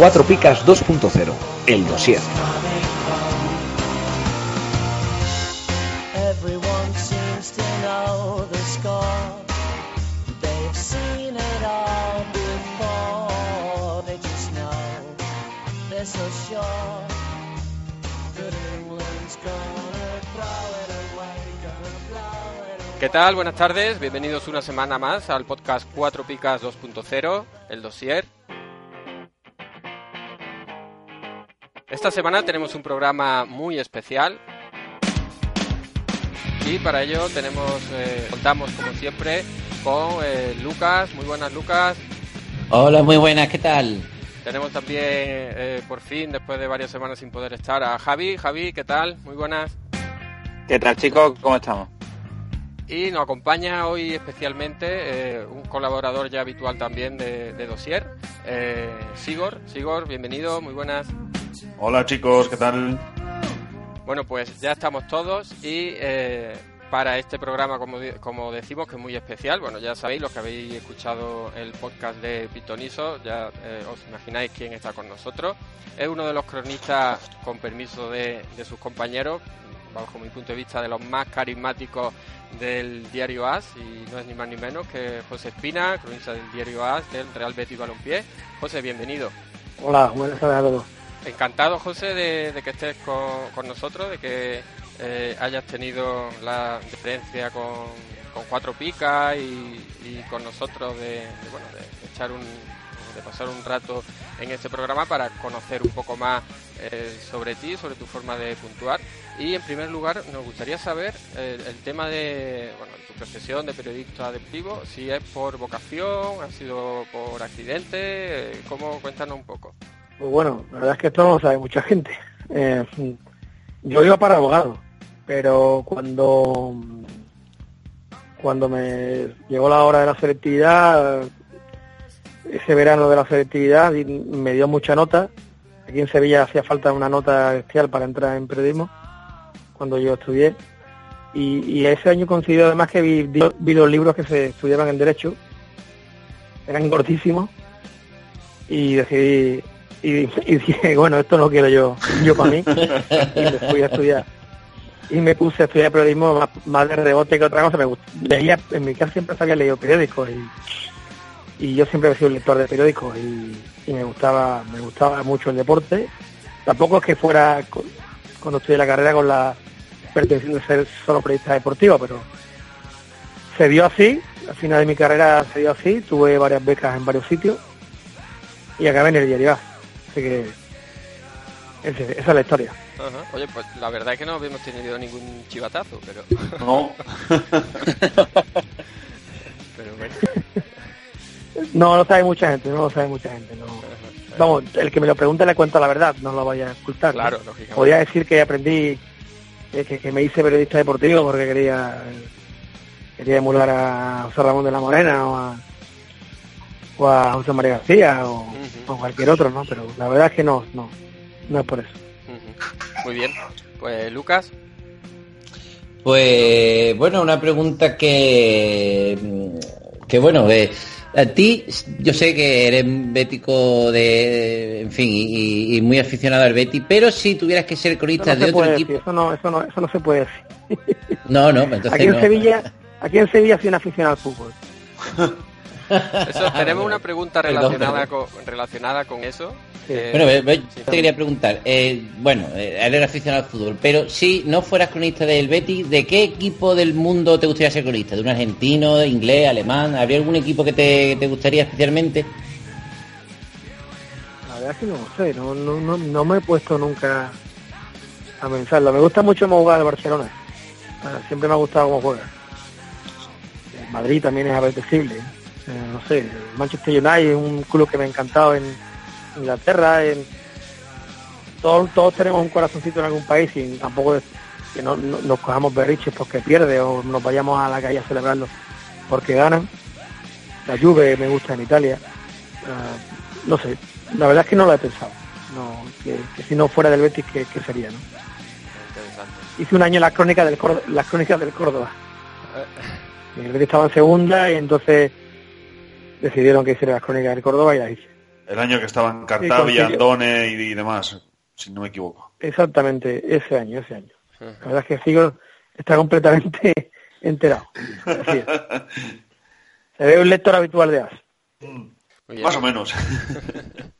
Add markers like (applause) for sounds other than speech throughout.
Cuatro Picas 2.0, el dossier. ¿Qué tal? Buenas tardes, bienvenidos una semana más al podcast 4 Picas 2.0, el dossier. Esta semana tenemos un programa muy especial y para ello tenemos, eh, contamos como siempre con eh, Lucas. Muy buenas Lucas. Hola, muy buenas, ¿qué tal? Tenemos también eh, por fin, después de varias semanas sin poder estar, a Javi. Javi, ¿qué tal? Muy buenas. ¿Qué tal chicos? ¿Cómo estamos? Y nos acompaña hoy especialmente eh, un colaborador ya habitual también de, de Dossier, eh, Sigor. Sigor, bienvenido, muy buenas. Hola chicos, ¿qué tal? Bueno, pues ya estamos todos y eh, para este programa, como, como decimos, que es muy especial, bueno, ya sabéis, los que habéis escuchado el podcast de Pitoniso, ya eh, os imagináis quién está con nosotros. Es uno de los cronistas, con permiso de, de sus compañeros, bajo mi punto de vista, de los más carismáticos del diario AS, y no es ni más ni menos que José Espina, cronista del diario AS, del Real Betis Balompié. José, bienvenido. Hola, buenas tardes a todos. Encantado, José, de, de que estés con, con nosotros, de que eh, hayas tenido la diferencia con, con cuatro picas y, y con nosotros de, de, bueno, de echar un, de pasar un rato en este programa para conocer un poco más eh, sobre ti, sobre tu forma de puntuar. Y en primer lugar, nos gustaría saber eh, el tema de bueno, tu profesión de periodista deportivo, si es por vocación, ha sido por accidente, eh, ¿cómo? Cuéntanos un poco. Pues bueno, la verdad es que esto no lo sabe mucha gente. Eh, yo iba para abogado, pero cuando cuando me llegó la hora de la selectividad, ese verano de la selectividad y me dio mucha nota. Aquí en Sevilla hacía falta una nota especial para entrar en periodismo cuando yo estudié. Y, y ese año coincidió además que vi, vi- vi los libros que se estudiaban en Derecho. Eran cortísimos. Y decidí y, y (laughs) dije, bueno, esto no quiero yo, yo para mí. (laughs) Y me fui a estudiar. Y me puse a estudiar periodismo más, más de rebote que otra cosa. Me gust- leía, en mi casa siempre había leído periódicos y, y yo siempre he sido un lector de periódicos y, y me gustaba me gustaba mucho el deporte. Tampoco es que fuera, co- cuando estudié la carrera, con la pretensión de ser solo periodista deportivo, pero se dio así. Al final de mi carrera se dio así. Tuve varias becas en varios sitios y acabé en el diario. Así que ese- esa es la historia. Ajá. Oye, pues la verdad es que no habíamos tenido ningún chivatazo, pero, No, (laughs) pero bueno. (laughs) No lo sabe mucha gente, no lo sabe mucha gente. No. Vamos, el que me lo pregunte le cuento la verdad, no lo vaya a ocultar. ¿no? Claro, lógicamente. Podría decir que aprendí, eh, que, que me hice periodista deportivo porque quería quería emular a José Ramón de la Morena o a, o a José María García o, Ujú. o cualquier otro, ¿no? Pero la verdad es que no, no, no es por eso. Muy bien. Pues Lucas, Pues bueno, una pregunta que que bueno, eh, a ti yo sé que eres bético de, en fin, y, y muy aficionado al Betty, pero si tuvieras que ser cronista no de se otro equipo, decir, eso no, eso no, eso no se puede decir. no, no, entonces Aquí en no. Sevilla, aquí en Sevilla soy un aficionado al fútbol. (laughs) eso, (laughs) tenemos una pregunta relacionada perdón. con, relacionada con eso. Sí. Eh, Bueno, sí. te quería preguntar, eh, bueno, eh, eres aficionado al fútbol, pero si no fueras cronista del Betis, ¿de qué equipo del mundo te gustaría ser cronista? ¿De un argentino, de inglés, alemán? ¿Habría algún equipo que te, te gustaría especialmente? La verdad es que no sé, no, no, no, no me he puesto nunca a pensarlo. Me gusta mucho cómo juega el Barcelona. Ah, Siempre me ha gustado cómo juega. Madrid también es apetecible. Eh, no sé, Manchester United es un club que me ha encantado en Inglaterra. En... Todos, todos tenemos un corazoncito en algún país y tampoco es que no, no- nos cojamos berriches porque pierde o nos vayamos a la calle a celebrarlo porque ganan. La Juve me gusta en Italia. Ah, no sé, la verdad es que no lo he pensado. No, que, que si no fuera del Betis, ¿qué, qué sería? ¿no? hice un año las crónicas del Córdoba, las crónicas del Córdoba. El Betis estaba en segunda y entonces decidieron que hiciera las crónicas del Córdoba y las hice. El año que estaban Cartavia. Andone y, y demás, si no me equivoco. Exactamente, ese año, ese año. La verdad es que sigo, está completamente (laughs) enterado. Así es. (laughs) Se ve un lector habitual de As. Bien. Más o menos. (laughs)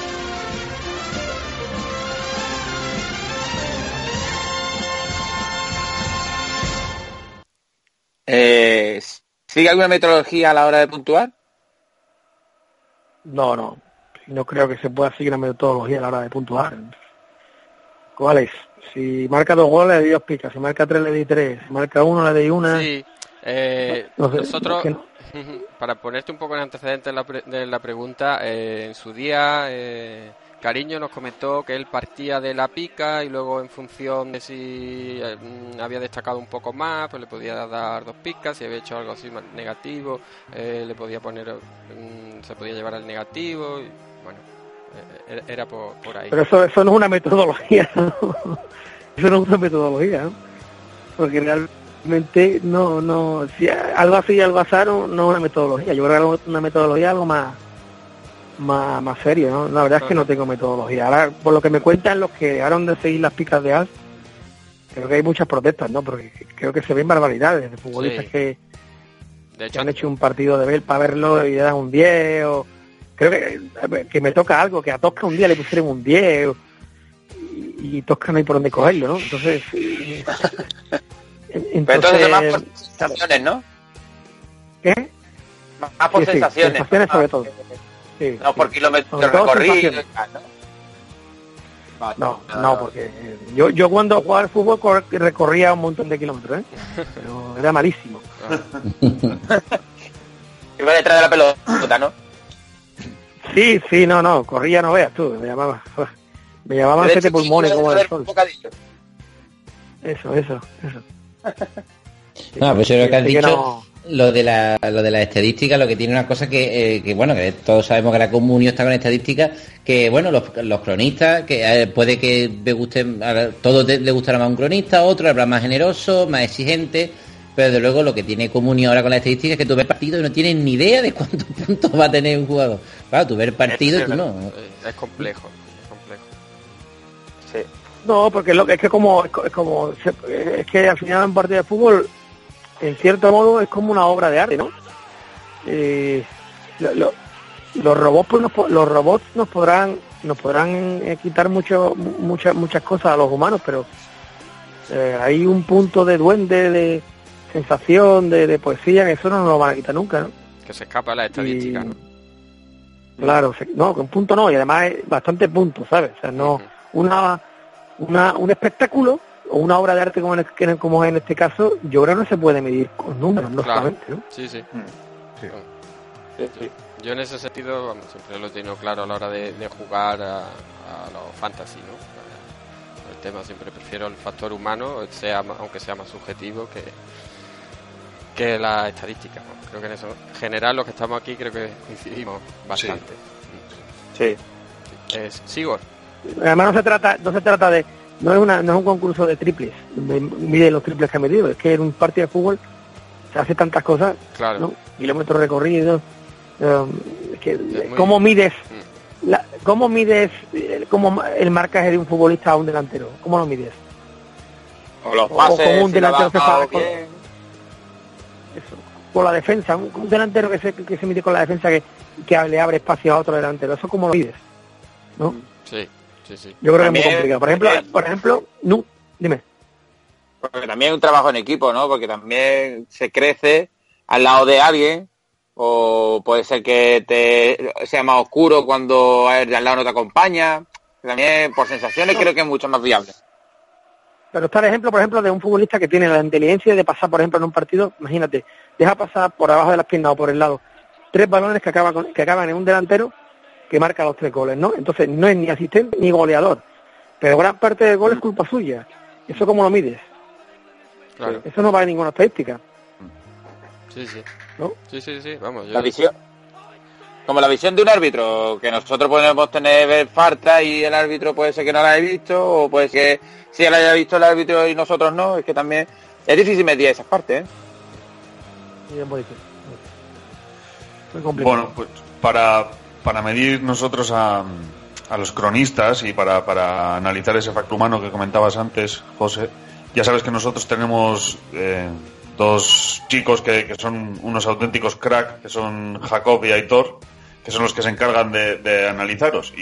Eh, ¿Sigue alguna metodología a la hora de puntuar? No, no. No creo que se pueda seguir una metodología a la hora de puntuar. ¿Cuál es? Si marca dos goles, le di dos picas. Si marca tres, le di tres. Si marca uno, le di una. Sí, eh, No sé, nosotros, es que no. (laughs) para ponerte un poco en antecedentes de la, pre- de la pregunta, eh, en su día eh, Cariño nos comentó que él partía de la pica y luego en función de si eh, mm, había destacado un poco más, pues le podía dar dos picas, si había hecho algo así más negativo, eh, le podía poner, mm, se podía llevar al negativo, y bueno, eh, era- era por, por ahí. Pero eso, eso no es una metodología. (laughs) Eso no es una metodología. Porque realmente no, no, si algo así algo azar no, no es una metodología. Yo creo que una metodología algo más, más, más serio, ¿no? La verdad es que no tengo metodología. Ahora, por lo que me cuentan los que dejaron de seguir las picas de As, creo que hay muchas protestas, ¿no? Porque creo que se ven barbaridades de futbolistas Sí. que, De que hecho, han hecho un partido de ver para verlo y le dan un 10 o creo que, que me toca algo que a Tosca un día le pusieron un 10 o- y, y Tosca no hay por dónde cogerlo ¿no? entonces (laughs) Pero entonces es más por sensaciones, ¿no? ¿qué? Más por Sí, sí, sensaciones. sobre todo sí, No sí. por kilómetros recorridos. ¿no? No, no, porque eh, yo, yo cuando jugaba al fútbol cor- recorría un montón de kilómetros, ¿eh? Pero era malísimo. (laughs) Iba detrás de la pelota, ¿no? Sí, sí, no, no, corría no veas tú, me llamaba, (laughs) me llamaban siete pulmones como de el sol. Eso, eso, eso. (laughs) No, pues yo lo que has dicho, no- lo de la, lo de la estadística, lo que tiene una cosa que, eh, que bueno, que todos sabemos que la comunión está con estadística, que bueno, los, los cronistas, que eh, puede que le gusten, a todos te- le gustará más un cronista, otro habrá más generoso, más exigente, pero de luego lo que tiene comunión ahora con la estadística es que tú ves partido y no tienes ni idea de cuántos (laughs) puntos va a tener un jugador. Claro, tú ves el partido y tú no. es complejo, es complejo. Sí. No, porque lo, es que como, es co- es como, es que al final un partido de fútbol, en cierto modo, es como una obra de arte, ¿no? Eh, lo- lo- los robots, pues, nos los robots nos podrán, nos podrán eh, quitar mucho, mu- muchas, muchas cosas a los humanos, pero eh, hay un punto de duende, de sensación, de, de poesía, que eso no nos lo van a quitar nunca, ¿no? Que se escapa la estadística, Y- ¿no? Claro, se- no, con punto no, y además es bastante punto, ¿sabes? O sea, no una, una un espectáculo una obra de arte como en, que- como en este caso, yo creo que no se puede medir con números, lógicamente, ¿no? Sí, sí. Sí. Sí, sí. Yo en ese sentido, vamos, siempre lo he tenido claro a la hora de, de jugar a, a los fantasy, ¿no? El tema siempre prefiero el factor humano, sea aunque sea más subjetivo que que la estadística. ¿no? Creo que en eso, en general, los que estamos aquí creo que coincidimos bastante. Sí. Es, sigo. Además no se trata, no se trata de, no es una, no es un concurso de triples, donde mide los triples que ha metido, es que en un partido de fútbol se hace tantas cosas, Claro. ¿no? Kilómetros recorridos, es que, muy- ¿cómo mides Mm. la, cómo mides eh, cómo el marcaje de un futbolista a un delantero? ¿Cómo lo mides? O los O como un si delantero se para con-. Eso. por la defensa, un, un delantero que se, que se mete con la defensa que, que le abre espacio a otro delantero, eso como lo mides, ¿no? Sí, sí, sí. Yo creo que es muy complicado. Por ejemplo, por ejemplo, no, dime. Porque también es un trabajo en equipo, ¿no? Porque también se crece al lado de alguien, o puede ser que te sea más oscuro cuando el de al lado no te acompaña. También por sensaciones creo que es mucho más viable. Pero está el ejemplo, por ejemplo, de un futbolista que tiene la inteligencia de pasar, por ejemplo, en un partido, imagínate, deja pasar por abajo de las piernas o por el lado tres balones que, acaba con- que acaban en un delantero que marca los tres goles, ¿no? Entonces no es ni asistente ni goleador, pero gran parte del gol es culpa suya. ¿Eso cómo lo mides? Claro. Eso no vale ninguna estadística. Sí, sí. ¿No? Sí, sí, sí, vamos. Yo... La visión, como la visión de un árbitro, que nosotros podemos tener ver falta y el árbitro puede ser que no la haya visto, o puede ser que sí la haya visto el árbitro y nosotros no, es que también es difícil medir esas partes, ¿eh? Y es muy difícil. Muy complicado. Bueno, pues para, para medir nosotros a, los cronistas y para, para analizar ese factor humano que comentabas antes, José, ya sabes que nosotros tenemos eh, dos chicos que, que son unos auténticos crack, que son Jacob y Aitor, que son los que se encargan de, analizaros.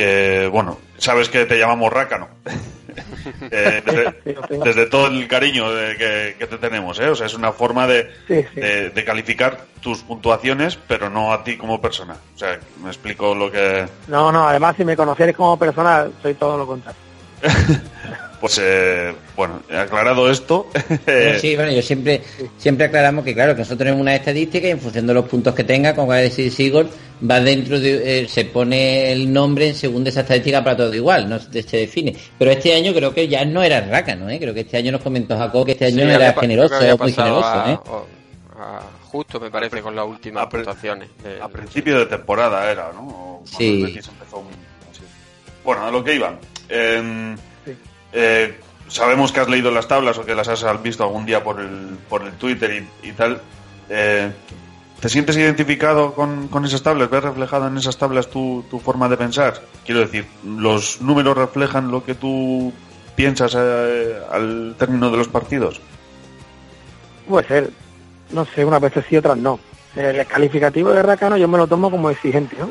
Eh, bueno, sabes que te llamamos Rácano. (laughs) Eh, desde, desde todo el cariño de- que, que te tenemos, ¿eh? O sea, es una forma de, Sí, sí. de, de calificar tus puntuaciones, pero no a ti como persona. O sea, me explico lo que... No, no, además si me conocieres como persona, soy todo lo contrario. (laughs) Pues, eh, bueno, aclarado esto... (laughs) Eh, sí, bueno, yo siempre siempre aclaramos que claro, que nosotros tenemos una estadística y en función de los puntos que tenga, como va a decir Sigurd, va dentro de, eh, se pone el nombre en según de esa estadística para todo igual, no se se define. Pero este año creo que ya no era rácano, ¿eh? creo que este año nos comentó Jacob que este año Sí, era generoso, había muy generoso, a- ¿eh? a justo, me parece, con las últimas A pre- puntuaciones. de- a principio de temporada era, ¿no? O cuando Sí. empezó un- así. Bueno, a lo que iban. Eh, Sí. Eh, sabemos que has leído las tablas o que las has visto algún día por el, por el Twitter y, tal. Eh, ¿Te sientes identificado con, esas tablas? ¿Ves reflejado en esas tablas tu, forma de pensar? Quiero decir, ¿los números reflejan lo que tú piensas eh, al término de los partidos? Puede ser, no sé, unas veces sí, otras no. El calificativo de Rácano yo me lo tomo como exigente, ¿no?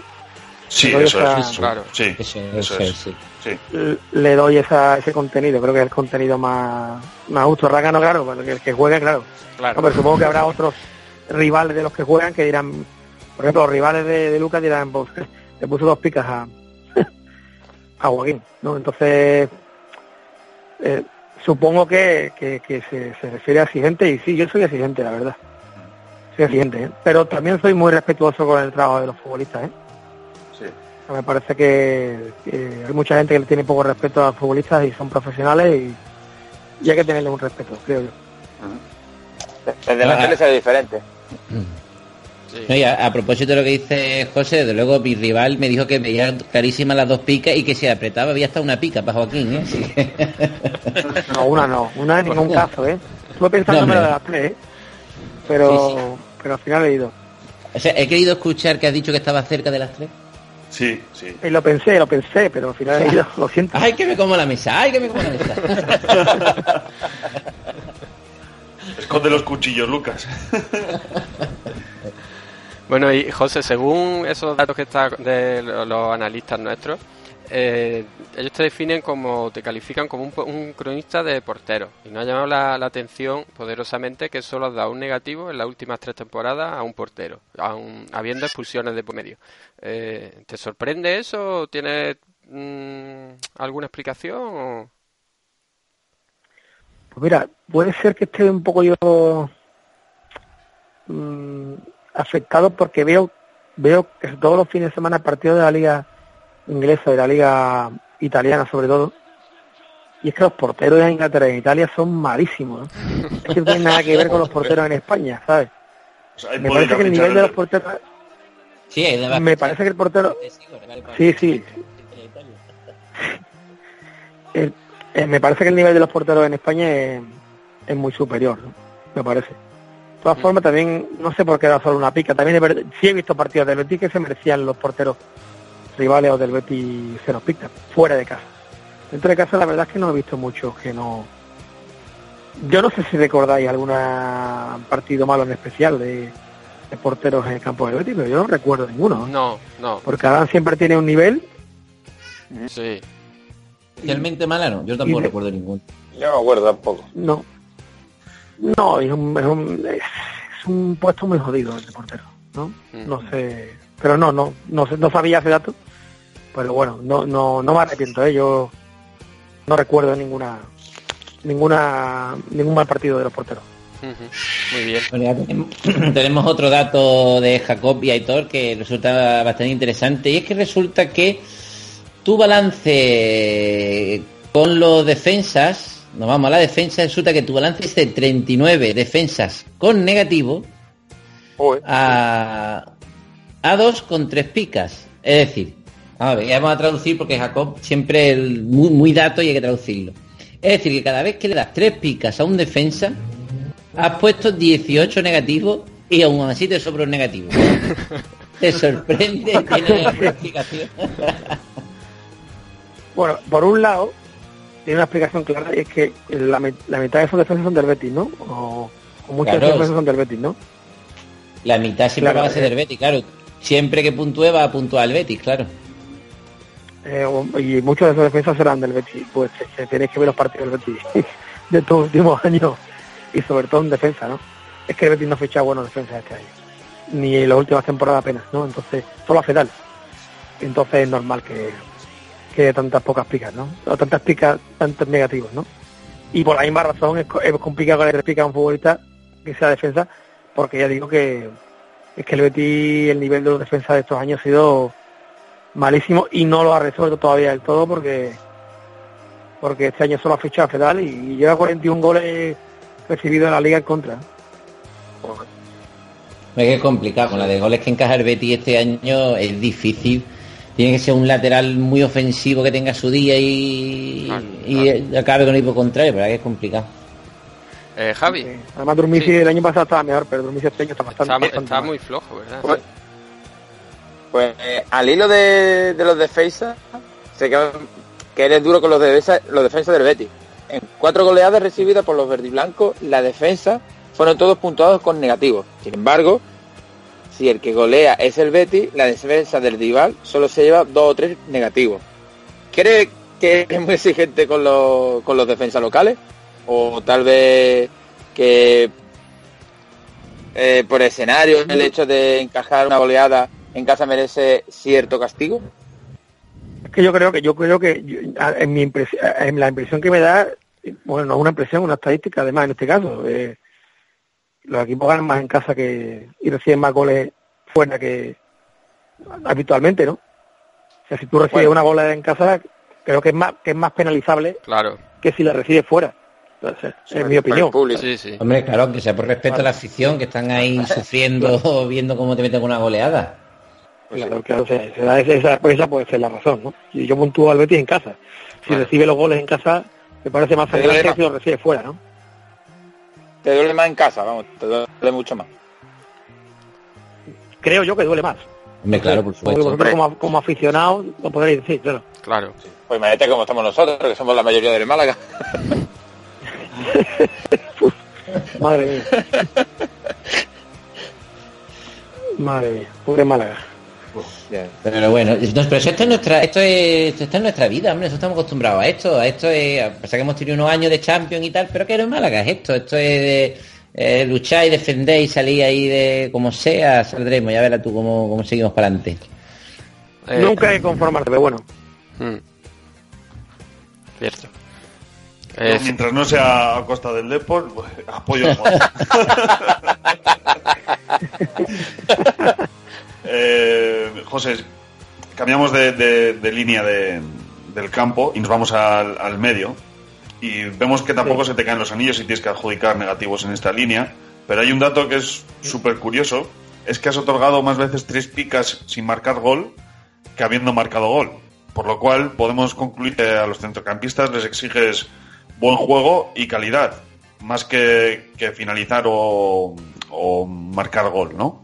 Sí, eso esa- es. Claro. Sí, Eso, eso eso es. sí. Sí. Le doy esa, ese contenido, creo que es el contenido más, más justo. Rácano, claro, bueno, que el que juegue, claro. Claro. No, pero supongo que habrá otros rivales de los que juegan que dirán, por ejemplo, los rivales de, de Lucas dirán, pues, le puso dos picas a, (laughs) a Joaquín, ¿no? Entonces, eh, supongo que, que, que se, se refiere a exigente y sí, yo soy exigente, la verdad. Soy exigente, ¿eh? pero también soy muy respetuoso con el trabajo de los futbolistas, ¿eh? Me parece que, que hay mucha gente que le tiene poco respeto a los futbolistas y son profesionales y, y hay que tenerle un respeto, creo yo. El delantero Ah. es diferente. Sí. No, y a, a propósito de lo que dice José, desde luego mi rival me dijo que veía clarísimas las dos picas y que si apretaba había hasta una pica para Joaquín, ¿eh? (laughs) No, una no, una en ningún caso, ¿eh? Estuve pensando No, en la las tres, ¿eh? Pero, Sí, pero al final he ido. O sea, he querido escuchar que has dicho que estaba cerca de las tres. Sí, sí. Y lo pensé, lo pensé, pero al final (laughs) lo siento. ¡Ay, que me como la mesa! ¡Ay, que me como la mesa! (laughs) Esconde los cuchillos, Lucas. Bueno, y José, según esos datos que está de lo- los analistas nuestros, eh, ellos te definen como, te califican como un, un cronista de portero. Y nos ha llamado la, atención poderosamente que solo has dado un negativo en las últimas tres temporadas a un portero, aun habiendo expulsiones de por medio. Eh, ¿Te sorprende eso? ¿Tienes mm, alguna explicación? o- Pues mira, puede ser que esté un poco yo mm, afectado porque veo veo que todos los fines de semana partidos de la liga inglesa, de la liga italiana sobre todo, y es que los porteros de Inglaterra y en Italia son malísimos. ¿no? Es que no tiene nada que ver con los porteros en España, ¿sabes? O sea, hay Me parece que el nivel de los porteros... Sí, hay de Me parece que el portero... Sí, sí. El- eh, me parece que el nivel de los porteros en España es, es muy superior, ¿no? me parece. De todas formas, también, no sé por qué da solo una pica. También sí he visto partidos del Betis que se merecían los porteros rivales o del Betis se nos pican, fuera de casa. Dentro de casa la verdad es que no he visto muchos que no yo no sé si recordáis algún partido malo en especial de, de porteros en el campo del Betis, pero yo no recuerdo ninguno. No, no. Porque Adán siempre tiene un nivel. Sí. Realmente mala no, yo tampoco de- recuerdo ninguno. Yo no acuerdo tampoco. No. No, es un, es un, es un puesto muy jodido el de portero, ¿no? No sé. Pero no, no, no, sé- no sabía ese dato. Pero bueno, no, no, no me arrepiento, ¿eh? Yo no recuerdo ninguna, ninguna, ningún mal partido de los porteros. Muy bien. Bueno, ya tenemos, (clears throat) tenemos otro dato de Jacob y Aitor que resulta bastante interesante y es que resulta que tu balance con los defensas, nos vamos a la defensa, resulta que tu balance es de 39 defensas con negativo a, a 2 con 3 picas. Es decir, a ver, ya vamos a traducir porque Jacob siempre muy, muy dato y hay que traducirlo. Es decir, que cada vez que le das 3 picas a un defensa, has puesto 18 negativos y aún así te sobra un negativo. (laughs) te sorprende, tiene alguna explicación. (laughs) Bueno, por un lado, tiene una explicación clara y es que la, mi- la mitad de esos defensas son del Betis, ¿no? O, o muchos de Claro. defensas son del Betis, ¿no? La mitad siempre Claro, va a ser eh. del Betis, claro. Siempre que puntúe va a puntuar el Betis, claro. Eh, y muchos de esos defensas serán del Betis. Pues que tenéis que ver los partidos del Betis (laughs) de estos últimos años y sobre todo en defensa, ¿no? Es que el Betis no ha fichado buenos defensas este año. Ni en las últimas temporadas apenas, ¿no? Entonces, solo hace tal. Entonces es normal que, que tantas pocas picas, ¿no? O tantas picas, tantos negativos, ¿no? Y por la misma razón es, es complicado que le pica a un futbolista que sea defensa, porque ya digo que es que el Betis, el nivel de los defensas de estos años ha sido malísimo y no lo ha resuelto todavía del todo porque porque este año solo ha fichado a Fedal y lleva 41 goles recibidos en la liga en contra. Es que es complicado, con la de goles que encaja el Betis este año es difícil. Tiene que ser un lateral muy ofensivo que tenga su día y, y acabe con el equipo contrario, pero es que es complicado. Eh, Javi, Además Durmisi el año pasado estaba mejor, pero Durmisi este año está bastante, está, bastante está mal. muy flojo, ¿verdad? Pues, pues, eh, al hilo de, de los defensas, sé que, que eres duro con los, defensa, los defensas del Betis. En cuatro goleadas recibidas por los verdiblancos, la defensa fueron todos puntuados con negativos. Sin embargo, si el que golea es el Betis, la defensa del rival solo se lleva dos o tres negativos. ¿Cree que es muy exigente con los, con los defensas locales? ¿O tal vez que eh, por escenario el hecho de encajar una goleada en casa merece cierto castigo? Es que yo creo que yo creo que yo- en mi impresión, en la impresión que me da, bueno, no es una impresión, una estadística además en este caso, eh, los equipos ganan más en casa que y reciben más goles fuera que habitualmente, ¿no? O sea, si tú recibes Bueno. una goleada en casa, creo que es más que es más penalizable Claro. que si la recibes fuera. Entonces, en mi opinión. Sí, sí. Hombre, claro, aunque sea por respeto a la afición, que están ahí (laughs) sufriendo, (laughs) viendo cómo te meten con una goleada. Claro, claro, o sea, se da esa, pues puede ser la razón, ¿no? Y yo puntúo al Betis en casa. Si recibe los goles en casa, me parece más más. que si lo recibe fuera, ¿no? Te duele más en casa, vamos, te duele mucho más. Creo yo que duele más. Hombre, claro, por Porque supuesto. vosotros como, como aficionados lo podréis decir, claro. Claro. Pues imagínate cómo estamos nosotros, que somos la mayoría del Málaga. (laughs) (laughs) Madre mía. Madre mía, pobre Málaga. Pero bueno, no, pero esto es nuestra, esto es, esto es nuestra vida, hombre, nosotros estamos acostumbrados a esto, a esto es, a pesar que hemos tenido unos años de Champions y tal, pero que no es Málaga, es esto, esto es de eh, luchar y defender y salir ahí de como sea, saldremos, ya verás tú cómo, cómo seguimos para adelante. Eh, Nunca hay que conformarte, pero bueno. mm. Cierto. Eh, mientras no sea a costa del Depor, pues, apoyo Monza. (laughs) eh, José, cambiamos de, de- de línea de- del campo y nos vamos al, al medio. Y vemos que tampoco se te caen los anillos y tienes que adjudicar negativos en esta línea. Pero hay un dato que es súper curioso. Es que has otorgado más veces tres picas sin marcar gol que habiendo marcado gol. Por lo cual podemos concluir que a los centrocampistas les exiges buen juego y calidad, más que, que finalizar o, o marcar gol, ¿no?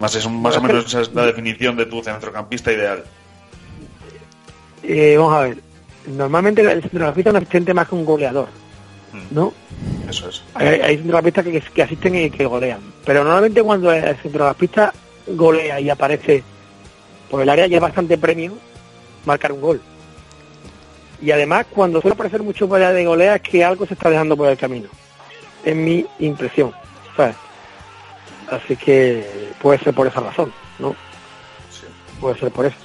Más, es un- más o menos esa es la definición de tu centrocampista ideal. Eh, vamos a ver. Normalmente el centrocampista no asistente más que un goleador. ¿no? Eso es. Hay, hay centrocampistas que, que asisten y que golean. Pero normalmente cuando el centrocampista golea y aparece por el área ya es bastante premio marcar un gol. Y además cuando suele aparecer mucho área de golea es que algo se está dejando por el camino. Es mi impresión. ¿sabes? Así que puede ser por esa razón, ¿no? Puede ser por eso.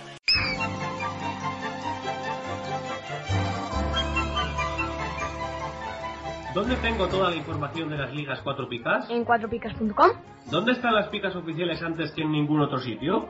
¿Dónde tengo toda la información de las ligas 4 picas? En cuatropicas.com. ¿Dónde están las picas oficiales antes que en ningún otro sitio?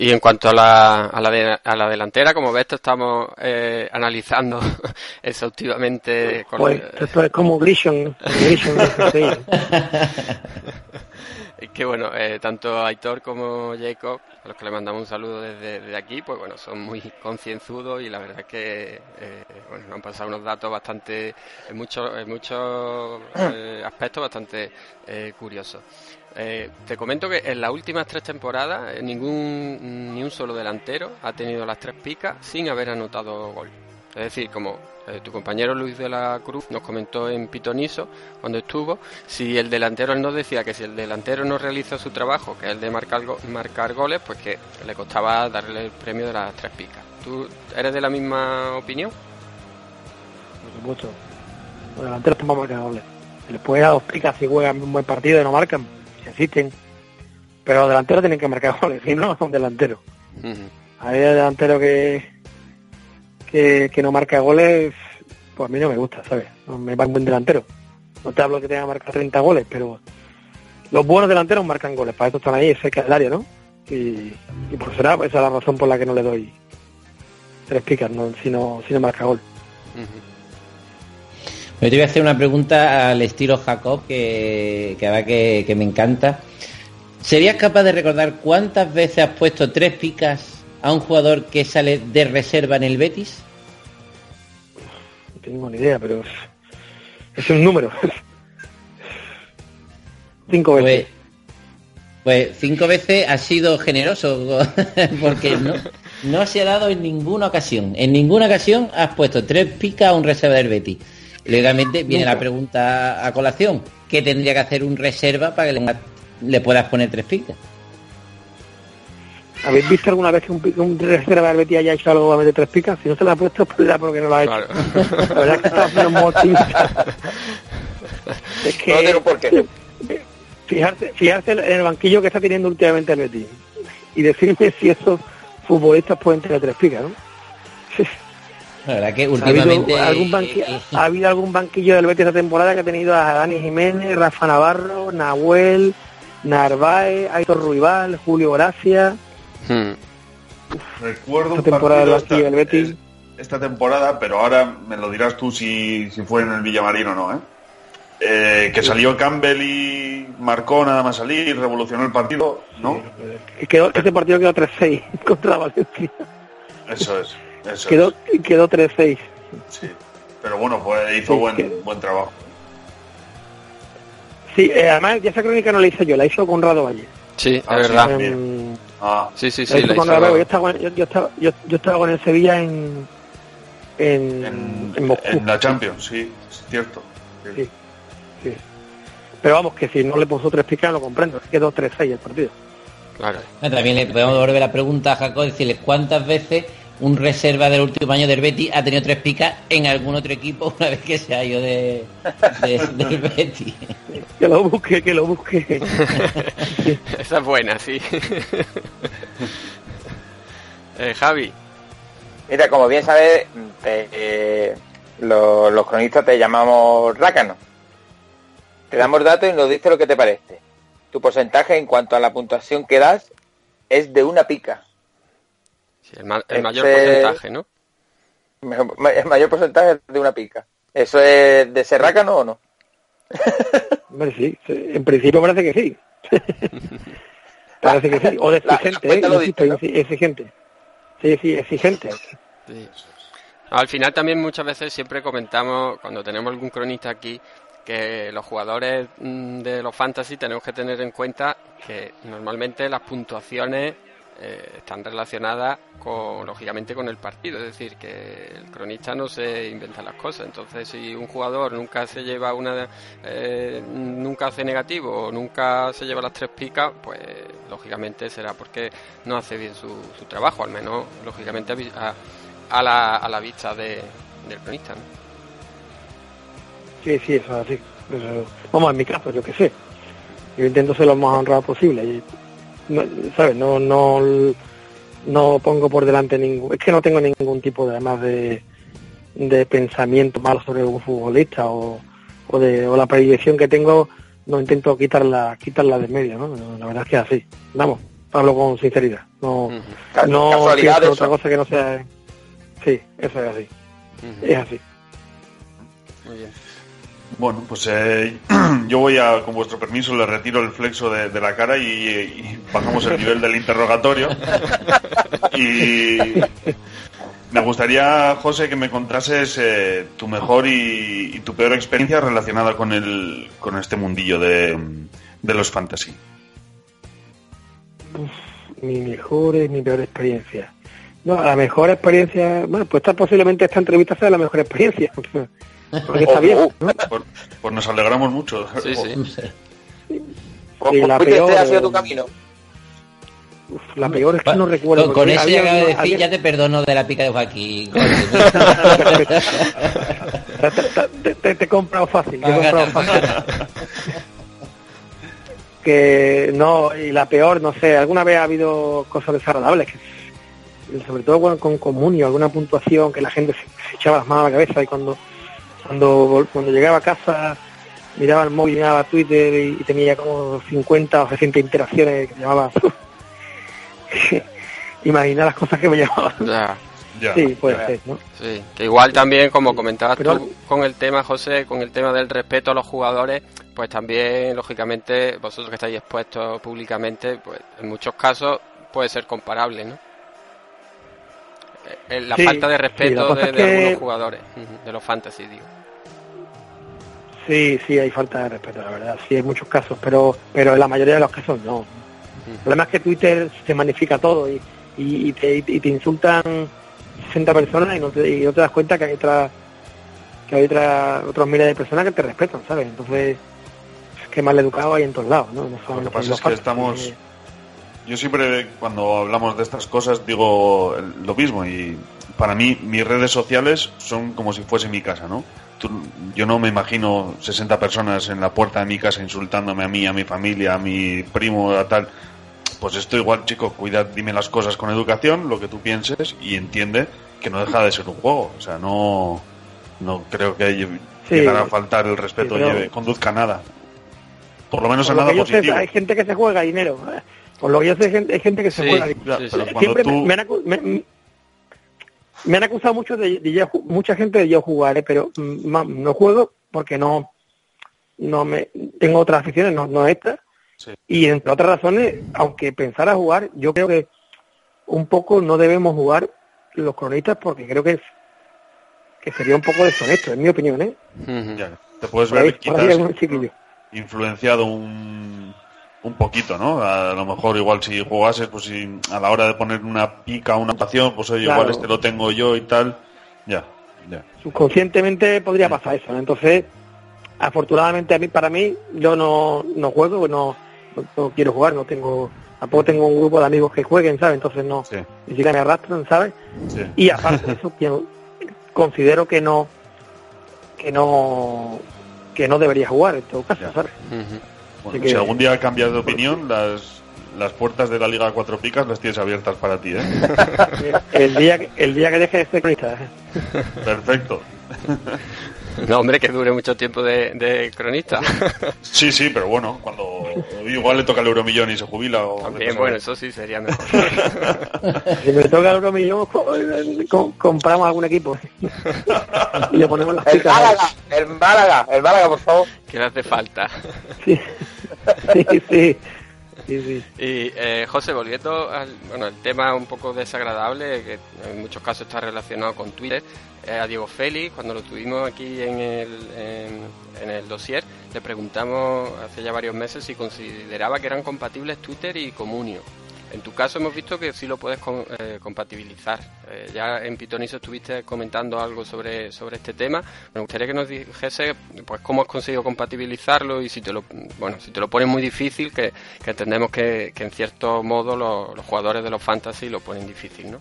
Y en cuanto a la, a la, de- a la delantera, como ves, esto estamos eh, analizando (laughs) exhaustivamente. con- Pues esto es como Grisham. Grisham, sí. Es (laughs) (laughs) que bueno, eh, tanto Aitor como Jacob, a los que le mandamos un saludo desde, desde aquí, pues bueno, son muy concienzudos y la verdad es que eh, bueno, nos han pasado unos datos bastante, en muchos, en muchos (clears throat) eh, aspectos bastante eh, curiosos. Eh, te comento que en las últimas tres temporadas eh, ningún ni un solo delantero ha tenido las tres picas sin haber anotado gol. Es decir, como eh, tu compañero Luis de la Cruz nos comentó en Pitoniso cuando estuvo, si el delantero él nos decía que si el delantero no realiza su trabajo, que es el de marcar, go- marcar goles, pues que le costaba darle el premio de las tres picas. ¿Tú eres de la misma opinión? Por supuesto. Los delanteros para marcar goles. Después a dos picas si juegan un buen partido y no marcan, si existen. Pero los delanteros tienen que marcar goles, si no, (laughs) son delanteros. Hay delantero que, que que no marca goles, pues a mí no me gusta, ¿sabes? No me va un buen delantero. No te hablo que tenga que marcar 30 goles, pero los buenos delanteros marcan goles. Para eso están ahí, ese que es el área, ¿no? Y, y por será, esa es la razón por la que no le doy tres picas, ¿no? si, no, si no marca gol. Yo te voy a hacer una pregunta al estilo Jacob, que, que, ahora que, que me encanta. ¿Serías capaz de recordar cuántas veces has puesto tres picas a un jugador que sale de reserva en el Betis? No tengo ni idea, pero es, es un número. (laughs) Cinco veces. Pues, pues cinco veces ha sido generoso, (laughs) porque no, no se ha dado en ninguna ocasión. En ninguna ocasión has puesto tres picas a un reserva del Betis. Legalmente viene Nunca. la pregunta a colación. ¿Qué tendría que hacer un reserva para que le, le puedas poner tres picas? ¿Habéis visto alguna vez que un, un reserva del Betis haya hecho algo a meter tres picas? Si no se la ha puesto, pues ya porque no lo ha hecho. La verdad es que está haciendo muy optimista. Es que, No tengo por qué. Fijarse, fijarse en el banquillo que está teniendo últimamente el Betis y decirme si esos futbolistas pueden tener tres picas, ¿no? La verdad que ¿Ha últimamente... habido, algún banqui- ¿Ha habido algún banquillo del Betis esta temporada que ha tenido a Dani Jiménez, Rafa Navarro, Nahuel, Narváez, Aitor Ruibal, Julio Gracia? Recuerdo un Esta temporada del partido del Betis. esta temporada, pero ahora me lo dirás tú si, si fue en el Villamarín o no, ¿eh? Eh, que salió Campbell y marcó nada más salir, revolucionó el partido, ¿no? Quedó, ese partido quedó 3-6 (laughs) contra Valencia. Eso es, eso Quedó, quedó 3-6. es. Sí. Pero bueno, pues hizo Sí, buen, que- buen trabajo. Sí, eh, además ya esa crónica no la hice yo, la hizo Conrado Valle. Sí, Ah, es sí, verdad. también. Ah, Sí, sí, La sí, hizo la Conrado Valle. Yo hizo... estaba, yo, yo estaba, yo, yo estaba con el Sevilla en, en, en, en Moscú. en la Champions, sí, es cierto. Sí, sí. Pero vamos, que si no le puso tres picas lo comprendo. Quedó 3-6 el partido. Claro. También le podemos volver la pregunta a Jacob, decirle cuántas veces un reserva del último año del Betis ha tenido tres picas en algún otro equipo una vez que se ha ido de, de- del (laughs) Betis. Que lo busque, que lo busque. (laughs) Esa es buena, sí. (laughs) Eh, Javi, Mira, como bien sabes, te- eh, lo- los cronistas te llamamos rácano. Te damos datos y nos dices lo que te parece. Tu porcentaje en cuanto a la puntuación que das es de una pica. Sí, el, ma- el mayor Este- porcentaje, ¿no? El mayor porcentaje de una pica. ¿Eso es de Serracano o no? (laughs) Hombre, sí, sí, en principio parece que sí. (laughs) parece que sí, o de La- la exigente, ¿eh? exigente. Sí, sí, exigente. Sí. Al final también muchas veces siempre comentamos, cuando tenemos algún cronista aquí, que los jugadores mm, de los fantasy tenemos que tener en cuenta que normalmente las puntuaciones eh, están relacionadas con, lógicamente, con el partido. Es decir, que el cronista no se inventa las cosas. Entonces, si un jugador nunca se lleva una, eh, nunca hace negativo nunca se lleva las tres picas, pues lógicamente será porque no hace bien su, su trabajo, al menos, lógicamente, a la, a la vista de, del cronista. ¿no? Sí, sí, eso es así. Eso- vamos, en mi caso, yo qué sé. Yo intento ser lo más honrado posible. No, ¿Sabes? No, no, no pongo por delante ningún... Es que no tengo ningún tipo de, además de, de pensamiento malo sobre un futbolista o, o, de, o la predilección que tengo, no intento quitarla quitarla de medio, ¿no? No, La verdad es que es así. Vamos, hablo con sinceridad. No, no casualidades pienso otra cosa que no sea... Sí, eso es así. Es así. Muy bien. Bueno, pues eh, (clears throat) yo voy a, con vuestro permiso, le retiro el flexo de, la cara y, bajamos el nivel del interrogatorio. Y me gustaría, José, que me contases eh, tu mejor y, tu peor experiencia relacionada con el con este mundillo de, de los fantasy. mi mejor y mi peor experiencia. No, la mejor experiencia, bueno, pues esta, posiblemente esta entrevista sea la mejor experiencia, (laughs) porque, está bien. ¿no? Pues, pues nos alegramos mucho. Sí, sí. Y la peor, este ha sido tu camino. uf, la peor es que no recuerdo. Con, con eso había- que acabo de decir, había- ya te perdono de la pica de Joaquín. te, te- (laughs) te- te- te he comprado fácil, te he comprado fácil. que no, y la peor, no sé, alguna vez ha habido cosas desagradables, que, sobre todo con, con comunio, alguna puntuación que la gente se, se echaba las manos a la cabeza y cuando, cuando, vol- cuando llegaba a casa miraba el móvil, miraba Twitter y, y tenía como 50 o 60 interacciones que me llamaban. (laughs) Imagina las cosas que me llamaban. Ya. Ya, sí, puede ya. ser, ¿no? Sí, que igual también, como comentabas Pero- tú con el tema, José, con el tema del respeto a los jugadores, pues también, lógicamente, vosotros que estáis expuestos públicamente, pues en muchos casos puede ser comparable, ¿no? Eh, La Sí, falta de respeto de, es de que- algunos jugadores, de los fantasy, digo. Sí, sí, hay falta de respeto, la verdad. Sí, hay muchos casos, pero pero en la mayoría de los casos no. El problema es que Twitter se magnifica todo y, y, y te, y te insultan 60 personas y no te, y no te das cuenta que hay otra que hay otra, otros miles de personas que te respetan, ¿sabes? Entonces, es que mal educado hay en todos lados, ¿no? No Lo que pasa es que estamos... Yo siempre cuando hablamos de estas cosas digo lo mismo y para mí mis redes sociales son como si fuese mi casa, ¿no? Tú- yo no me imagino 60 personas en la puerta de mi casa insultándome a mí, a mi familia, a mi primo, a tal. Pues esto igual, chico, cuida, dime las cosas con educación, lo que tú pienses y entiende que no deja de ser un juego. O sea, no, no creo que lle- Sí. llegar a faltar el respeto Sí, pero- lleve- conduzca a nada. Por lo menos Por a lo nada yo sé, positivo. hay gente que se juega dinero. Por lo que yo sé, hay gente, hay gente que se Sí, juega sí, sí. Siempre tú- me, me han, acu- me- me han acusado mucho de, de yo ju- mucha gente de yo jugar, ¿eh? pero no juego porque no no me tengo otras aficiones, no, no estas. Sí. Y entre otras razones, aunque pensara jugar, yo creo que un poco no debemos jugar los cronistas porque creo que es que sería un poco deshonesto, en mi opinión, ¿eh? Ya, te puedes ver quizás influenciado un, un poquito, ¿no? A lo mejor igual si jugases, pues si a la hora de poner una pica o una pasión, pues oye, Claro. igual este lo tengo yo y tal. Ya, ya. subconscientemente podría pasar eso ¿no? entonces afortunadamente a mí para mí yo no, no juego no, no, no quiero jugar no tengo tampoco tengo un grupo de amigos que jueguen sabes entonces no Sí, ni siquiera me arrastran sabes sí. y aparte de eso yo considero que no que no que no debería jugar en todo caso Ya. sabes Así Si algún día cambias de opinión, las, las puertas de la Liga Cuatro Picas las tienes abiertas para ti, ¿eh? (laughs) el día que- el día que deje de ser cronista. Perfecto. No, hombre, que dure mucho tiempo de, de cronista. (laughs) Sí, sí, pero bueno, cuando igual le toca el euromillón y se jubila. O También, bueno, eso sí sería mejor. (laughs) Si me toca el euromillón, co- co- compramos algún equipo. (laughs) y le ponemos las El. Málaga, el Málaga, el Málaga, por favor. que le hace falta. Sí, sí, sí. Y eh, José, volviendo al bueno, el tema un poco desagradable, que en muchos casos está relacionado con Twitter, eh, a Diego Félix, cuando lo tuvimos aquí en el, en, en el dossier, le preguntamos hace ya varios meses si consideraba que eran compatibles Twitter y Comunio. En tu caso hemos visto que sí lo puedes com- eh, compatibilizar. Eh, ya en Pitoniso estuviste comentando algo sobre, sobre este tema. Me gustaría que nos dijese pues cómo has conseguido compatibilizarlo y si te lo bueno si te lo pones muy difícil, que, que entendemos que, que en cierto modo los, los jugadores de los fantasy lo ponen difícil, ¿no?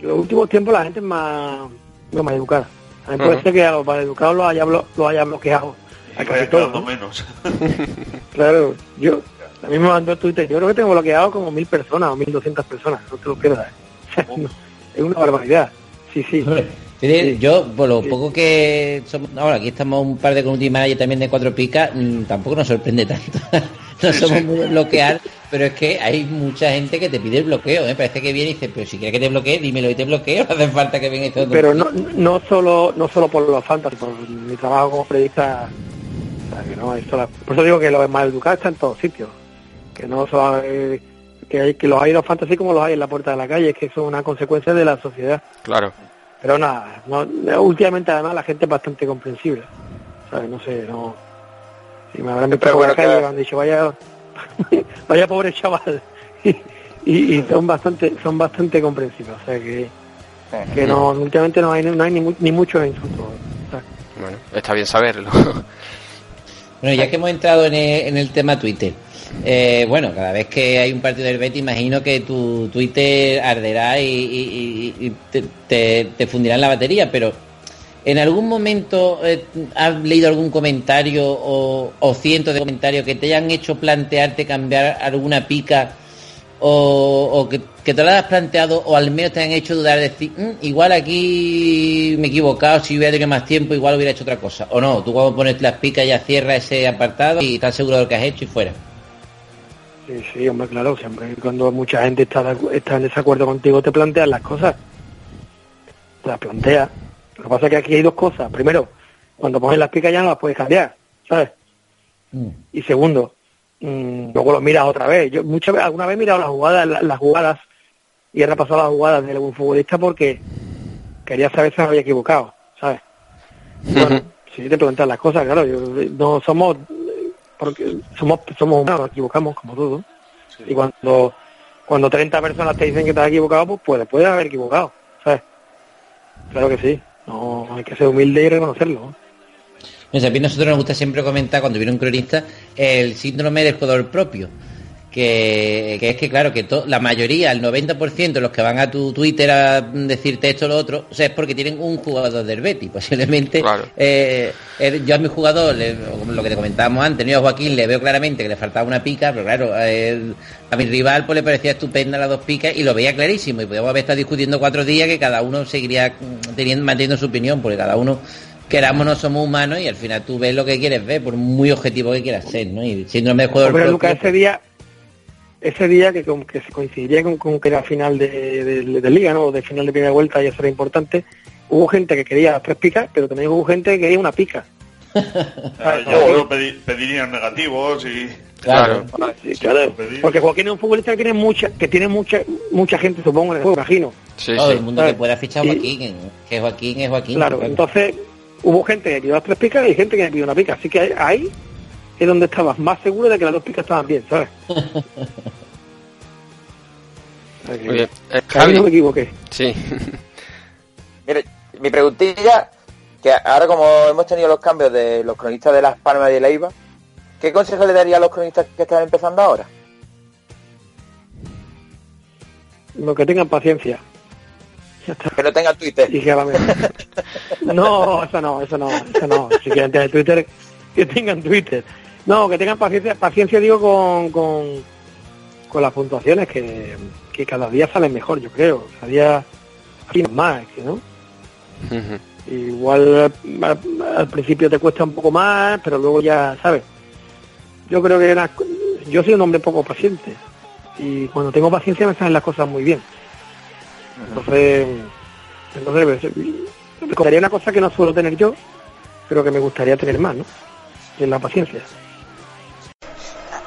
En los últimos tiempos la gente es más, no, más educada. A mí puede Ujú. ser que a los más educados los haya, blo- los haya bloqueado. A casi todos, ¿no? menos. (laughs) Claro, yo, a mí me mandó Twitter, yo creo que tengo bloqueado como mil personas o mil doscientas personas, no te lo pierdas. (laughs) No, es una barbaridad. (laughs) Sí, sí. Sí. Yo, por lo Sí. poco que somos, ahora aquí estamos un par de community managers también de cuatro picas, mm, tampoco nos sorprende tanto. (laughs) no somos muy de bloquear, pero es que hay mucha gente que te pide el bloqueo, ¿eh? parece que viene y dice, pero si quieres que te bloquee, dímelo y te bloqueo, no hace falta que venga todo. Pero no, no solo no solo por los fantasy, por mi trabajo como periodista. o sea, que no, esto la- por eso digo que los mal educados están en todos sitios. Que no solo hay- que, hay, que los hay los fantasy como los hay en la puerta de la calle, que eso es una consecuencia de la sociedad. Claro. Pero nada, no, últimamente además la gente es bastante comprensible. ¿sabes? No sé, no. Si me habrán visto por la calle, que- me han dicho, vaya, (laughs) vaya pobre chaval. (laughs) y, y son bastante son bastante comprensibles. O sea que, que no, últimamente no hay, no hay ni, ni muchos insultos. ¿sabes? Bueno, está bien saberlo. Bueno, ya que hemos entrado en el, en el tema Twitter, eh, bueno, cada vez que hay un partido del Betis, imagino que tu Twitter arderá y, te, te, te fundirá en la batería, pero ¿en algún momento eh, has leído algún comentario o, cientos de comentarios que te hayan hecho plantearte cambiar alguna pica o, que, te lo hayas planteado o al menos te han hecho dudar de decir, "Mm, igual aquí me he equivocado, si hubiera tenido más tiempo igual hubiera hecho otra cosa. O no, tú cuando pones las picas ya cierras ese apartado y estás seguro de lo que has hecho y fuera. Sí, sí, hombre, claro, siempre cuando mucha gente está, está en desacuerdo contigo te plantean las cosas. Te las planteas. Lo que pasa es que aquí hay dos cosas. Primero, cuando pones las picas ya no las puedes cambiar, ¿sabes? Y segundo, mm, luego lo miras otra vez. Yo muchas veces, alguna vez he mirado las jugadas, la- las jugadas y he repasado las jugadas de algún futbolista porque quería saber si me había equivocado, ¿sabes? Bueno, si te planteas las cosas, claro, yo, no somos porque somos somos humanos, nos equivocamos como todos. Y cuando cuando 30 personas te dicen que te has equivocado, pues puedes, puedes haber equivocado, ¿sabes? Claro que sí. No hay que ser humilde y reconocerlo. ¿no? Sé, a mí nosotros nos gusta siempre comentar cuando viene un cronista el síndrome del jugador propio. Que, que es que, claro, que to- la mayoría, el 90% de los que van a tu Twitter a decirte esto o lo otro, o sea, es porque tienen un jugador del Betis. (laughs) Posiblemente, eh, eh, yo a mi jugador, le- como lo que te comentábamos antes. Yo a Joaquín le veo claramente que le faltaba una pica, pero claro, a mi rival pues le parecía estupenda las dos picas y lo veía clarísimo. Y podíamos haber estado discutiendo cuatro días que cada uno seguiría teniendo, manteniendo su opinión, porque cada uno queramos no somos humanos y al final tú ves lo que quieres ver, por muy objetivo que quieras ser, ¿no? Y síndrome de jugador propio, Lucas, ese día, ese día que, con- que se coincidiría con, con que era final de, de- de liga, ¿no? O de final de primera vuelta y eso era importante, hubo gente que quería tres picas, pero también hubo gente que quería una pica. Ah, yo yo pedi- pediría negativos y... Claro. Sí, claro. Porque Joaquín es un futbolista que tiene mucha, que tiene mucha, mucha gente, supongo, en el juego, imagino. Todo el mundo que pueda fichar a Y- Joaquín, que Joaquín es Joaquín. Claro, entonces hubo gente que quería las tres picas y gente que pidió una pica. Así que ahí es donde estabas más seguro de que las dos picas estaban bien, ¿sabes? (laughs) O sea que- Muy bien. Eh, Javi. no me equivoqué. Sí. (laughs) Mire, mi preguntilla, que ahora como hemos tenido los cambios de los cronistas de Las Palmas y de Leiva, ¿qué consejo le daría a los cronistas que están empezando ahora? Lo que tengan paciencia. Que no tengan Twitter. Y que a (laughs) No, eso no, eso no, eso no. Si quieren tener Twitter, que tengan Twitter. No, que tengan paciencia, paciencia digo con, con, con las puntuaciones que, que cada día salen mejor, yo creo. Cada día más, que ¿no? Igual al, al- al principio te cuesta un poco más, pero luego ya, ¿sabes? yo creo que era, yo soy un hombre poco paciente y cuando tengo paciencia me salen las cosas muy bien. Entonces, entonces pues, me contaría una cosa que no suelo tener yo, pero que me gustaría tener más, ¿no? Y es la paciencia.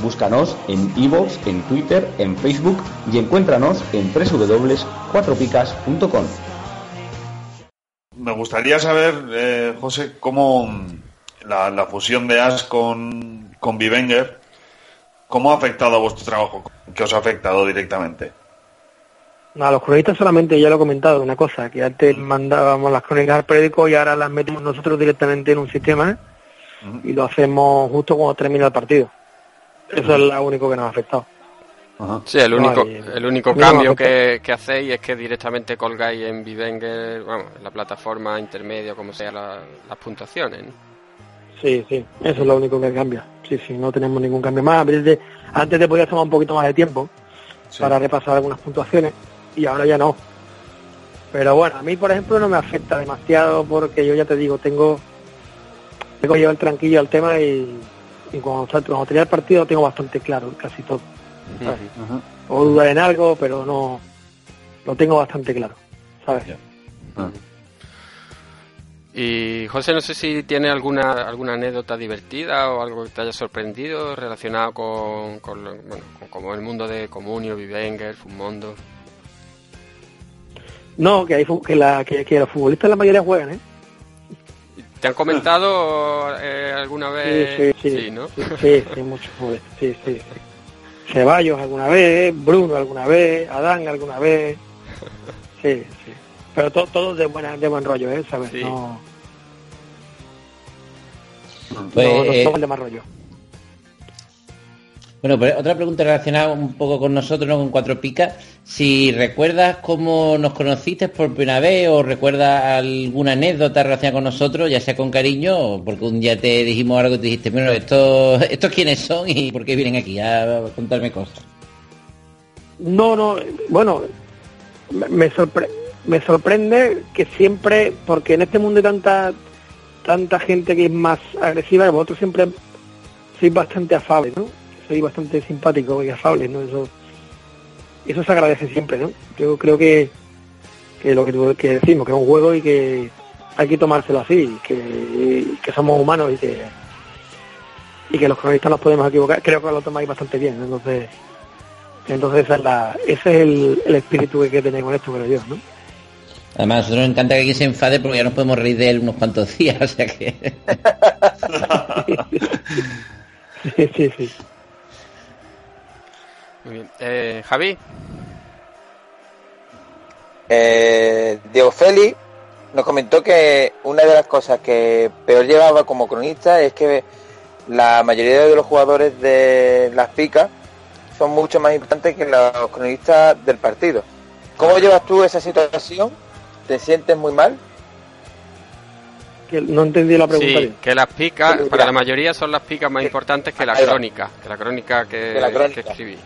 Búscanos en iVoox, en Twitter, en Facebook y encuéntranos en www.cuatropicas.com. Me gustaría saber, eh, José, cómo la, la fusión de As con, con Bivenger, cómo ha afectado a vuestro trabajo, qué os ha afectado directamente. A los cronistas solamente, ya lo he comentado, una cosa, que antes mandábamos las crónicas al periódico y ahora las metemos nosotros directamente en un sistema ¿eh? y lo hacemos justo cuando termina el partido. Eso es lo único que nos ha afectado. Sí, el No, único, y- el único no cambio que, que hacéis es que directamente colgáis en Vivenger, vamos, en la plataforma intermedia, como sea, la- las puntuaciones. ¿no? Sí, sí, eso es lo único que cambia. Sí, sí, no tenemos ningún cambio más. Antes te- Antes te podías tomar un poquito más de tiempo para repasar algunas puntuaciones y ahora ya no. Pero bueno, a mí, por ejemplo, no me afecta demasiado porque yo ya te digo, tengo, tengo que llevar tranquilo al tema y, y cuando, cuando tenía el partido lo tengo bastante claro, casi todo. ¿sabes? O dudar en algo, pero no, lo tengo bastante claro, ¿sabes? Y José, no sé si tiene alguna alguna anécdota divertida o algo que te haya sorprendido relacionado con, bueno, con como el mundo de Comunio, Vivenger, Fumondo. No, que, hay, fu- que, la, que, que los futbolistas la mayoría juegan, ¿eh? ¿Te han comentado eh, alguna vez? Sí, sí, sí. ¿no? Sí, sí, sí, muchos sí, sí, sí. Ceballos alguna vez, Bruno alguna vez, Adán alguna vez. Sí, sí. Pero to- todos de, buena, de buen rollo, ¿eh? ¿Sabes? No, Pues, no, no eh, son de mal rollo. Bueno, pero otra pregunta relacionada un poco con nosotros, ¿no? con Cuatro Picas. Si recuerdas cómo nos conociste por primera vez o recuerdas alguna anécdota relacionada con nosotros, ya sea con cariño o porque un día te dijimos algo y te dijiste, bueno, estos, (laughs) estos quiénes son y por qué vienen aquí a contarme cosas. No, no, bueno, me sorpre- me sorprende que siempre, porque en este mundo hay tanta tanta gente que es más agresiva, vosotros siempre sois bastante afables, ¿no? Sois bastante simpáticos y afables, ¿no? Eso, eso se agradece siempre, ¿no? Yo creo que, que lo que, que decimos, que es un juego y que hay que tomárselo así, que, que somos humanos y que y que los cronistas nos podemos equivocar, creo que lo tomáis bastante bien, ¿no? entonces entonces esa es la, ese es el, el espíritu que hay que tener con esto, creo yo, ¿no? Además, a nosotros nos encanta que alguien se enfade porque ya nos podemos reír de él unos cuantos días, o sea que... (laughs) Sí, sí, sí. Muy bien. Eh, Javi, Eh, Diego Félix nos comentó que una de las cosas que peor llevaba como cronista es que la mayoría de los jugadores de las picas son mucho más importantes que los cronistas del partido. ¿Cómo llevas tú esa situación? ¿Te sientes muy mal? Que no entendí la pregunta sí, bien. que las picas, para la mayoría son las picas más importantes que la crónica, que la crónica que, Que la crónica. que escribí.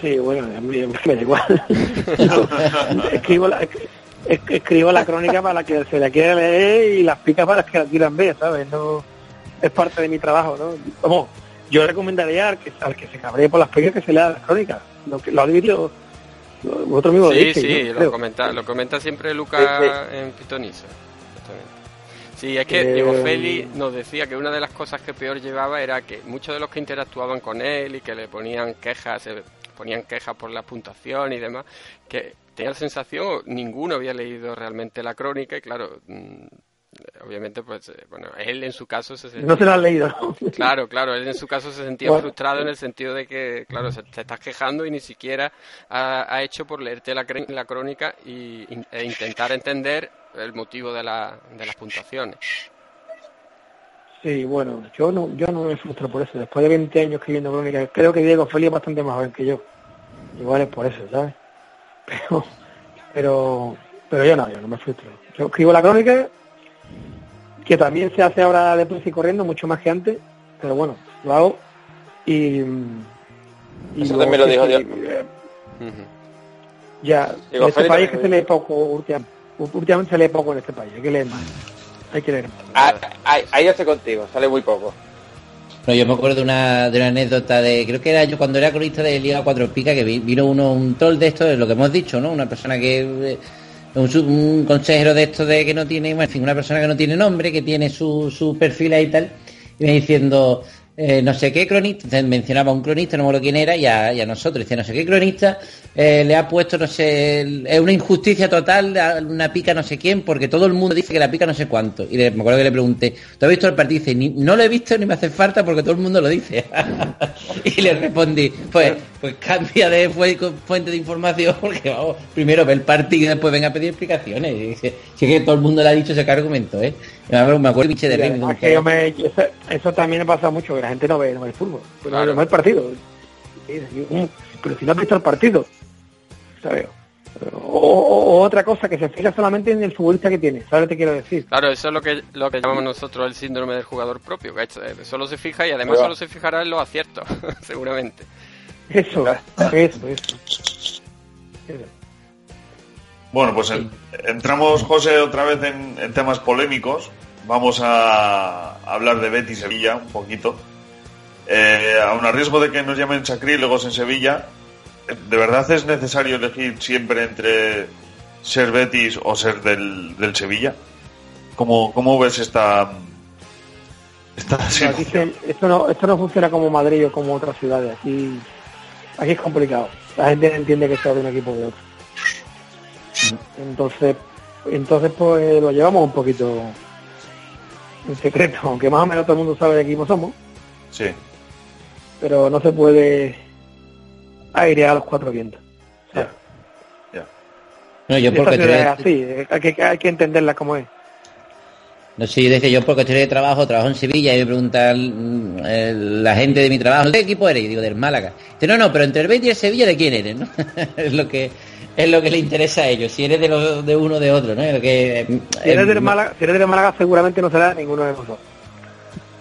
Sí, bueno, a mí (laughs) me da igual. (laughs) escribo, la, es- escribo la crónica para la que se la quiera leer y las picas para las que la quieran ver, ¿sabes? No es parte de mi trabajo, ¿no? Vamos, yo recomendaría al que, al que se cabree por las picas que se lea las crónicas. Lo, que, lo ha dicho mismos. lo Sí, sí, ¿no? lo Creo. comenta, lo comenta siempre Lucas en Pitoniza. Sí, es que Eh, Diego Feli nos decía que una de las cosas que peor llevaba era que muchos de los que interactuaban con él y que le ponían quejas, ponían quejas por la puntuación y demás, que tenía la sensación, ninguno había leído realmente la crónica y claro, mm, obviamente pues, eh, bueno, él en su caso se sentía... No se lo han leído. Claro, claro, él en su caso se sentía Bueno. frustrado en el sentido de que, claro, se, te estás quejando y ni siquiera ha, ha hecho por leerte la, la crónica y, e intentar entender el motivo de, la, de las puntuaciones. Sí, bueno, yo no, yo no me frustro por eso. Después de 20 años escribiendo crónicas, creo que Diego Félix es bastante más joven que yo. Igual es por eso, ¿sabes? (laughs) pero, pero, pero yo no, yo no me frustro. Yo escribo la crónica, que también se hace ahora de y corriendo, mucho más que antes, pero bueno, lo hago y... y Eso también lo dijo eh, Ya, en este Félix, país que se lee poco, últimamente, últimamente se lee poco en este país, hay que leer más. Hay que leer más. Ah, Ahí, ahí yo estoy contigo, sale muy poco. No, yo me acuerdo de una, de una anécdota de, creo que era yo cuando era cronista de Liga Cuatro Picas, que vi- vino uno, un troll de esto, de lo que hemos dicho, ¿no? Una persona que, eh, un, su- un consejero de esto de que no tiene, bueno, en fin, una persona que no tiene nombre, que tiene su, su perfil ahí y tal, y me diciendo, eh, no sé qué cronista, mencionaba a un cronista, no me acuerdo quién era, y a, nosotros, dice, no sé qué cronista, eh, le ha puesto, no sé, es una injusticia total, a una pica no sé quién, porque todo el mundo dice que la pica no sé cuánto. Y me acuerdo que le pregunté, ¿tú has visto el partido? Y dice, "Ni- no lo he visto ni me hace falta porque todo el mundo lo dice. (laughs) y le respondí, pues, pues cambia de fu- fuente de información (laughs) porque vamos, primero ve el partido y después venga a pedir explicaciones. Y si que todo el mundo le ha dicho ese argumento, ¿eh? Me acuerdo, me acuerdo biche de Y Remy, además un que yo me- eso, eso también me pasa mucho, que la gente no ve, no ve el fútbol, no ve- no ve el partido. Y dice, "Mm, Pero si no has visto el partido, ¿sabes? O, otra cosa, que se fija solamente en el futbolista que tiene, ¿sabes lo que te quiero decir? Claro, eso es lo que, lo que llamamos nosotros el síndrome del jugador propio, que eh, solo se fija y además solo se fijará en los aciertos, (laughs) seguramente. Eso, eso, eso. Bueno, pues en- entramos, José, otra vez en, en temas polémicos. Vamos a hablar de Betis Sevilla un poquito. Eh, aun a riesgo de que nos llamen sacrílegos en Sevilla, ¿de verdad es necesario elegir siempre entre ser Betis o ser del, del Sevilla? ¿Cómo, ¿Cómo ves esta, esta esto, no, esto no funciona como Madrid o como otras ciudades. Aquí, aquí es complicado. La gente entiende que sea de un equipo o de otro. Entonces, entonces pues lo llevamos un poquito en secreto, (laughs) aunque más o menos todo el mundo sabe de qué equipo somos, Sí. pero no se puede airear a los cuatro vientos. No, yo Esta porque ciudad es estoy- así, eh, hay que, hay que entenderla como es. No sé, yo decía, yo porque estoy de trabajo, trabajo en Sevilla y me preguntan eh, la gente de mi trabajo, ¿de qué equipo eres? Y digo, del Málaga. Dice, no, no, pero entre el Betis y el Sevilla, ¿de quién eres? ¿no? (laughs) es lo que es lo que le interesa a ellos, si eres de, los, de uno o de otro, ¿no? Es lo que, Si eres, eh, del Málaga, si eres del Málaga seguramente no será ninguno de nosotros.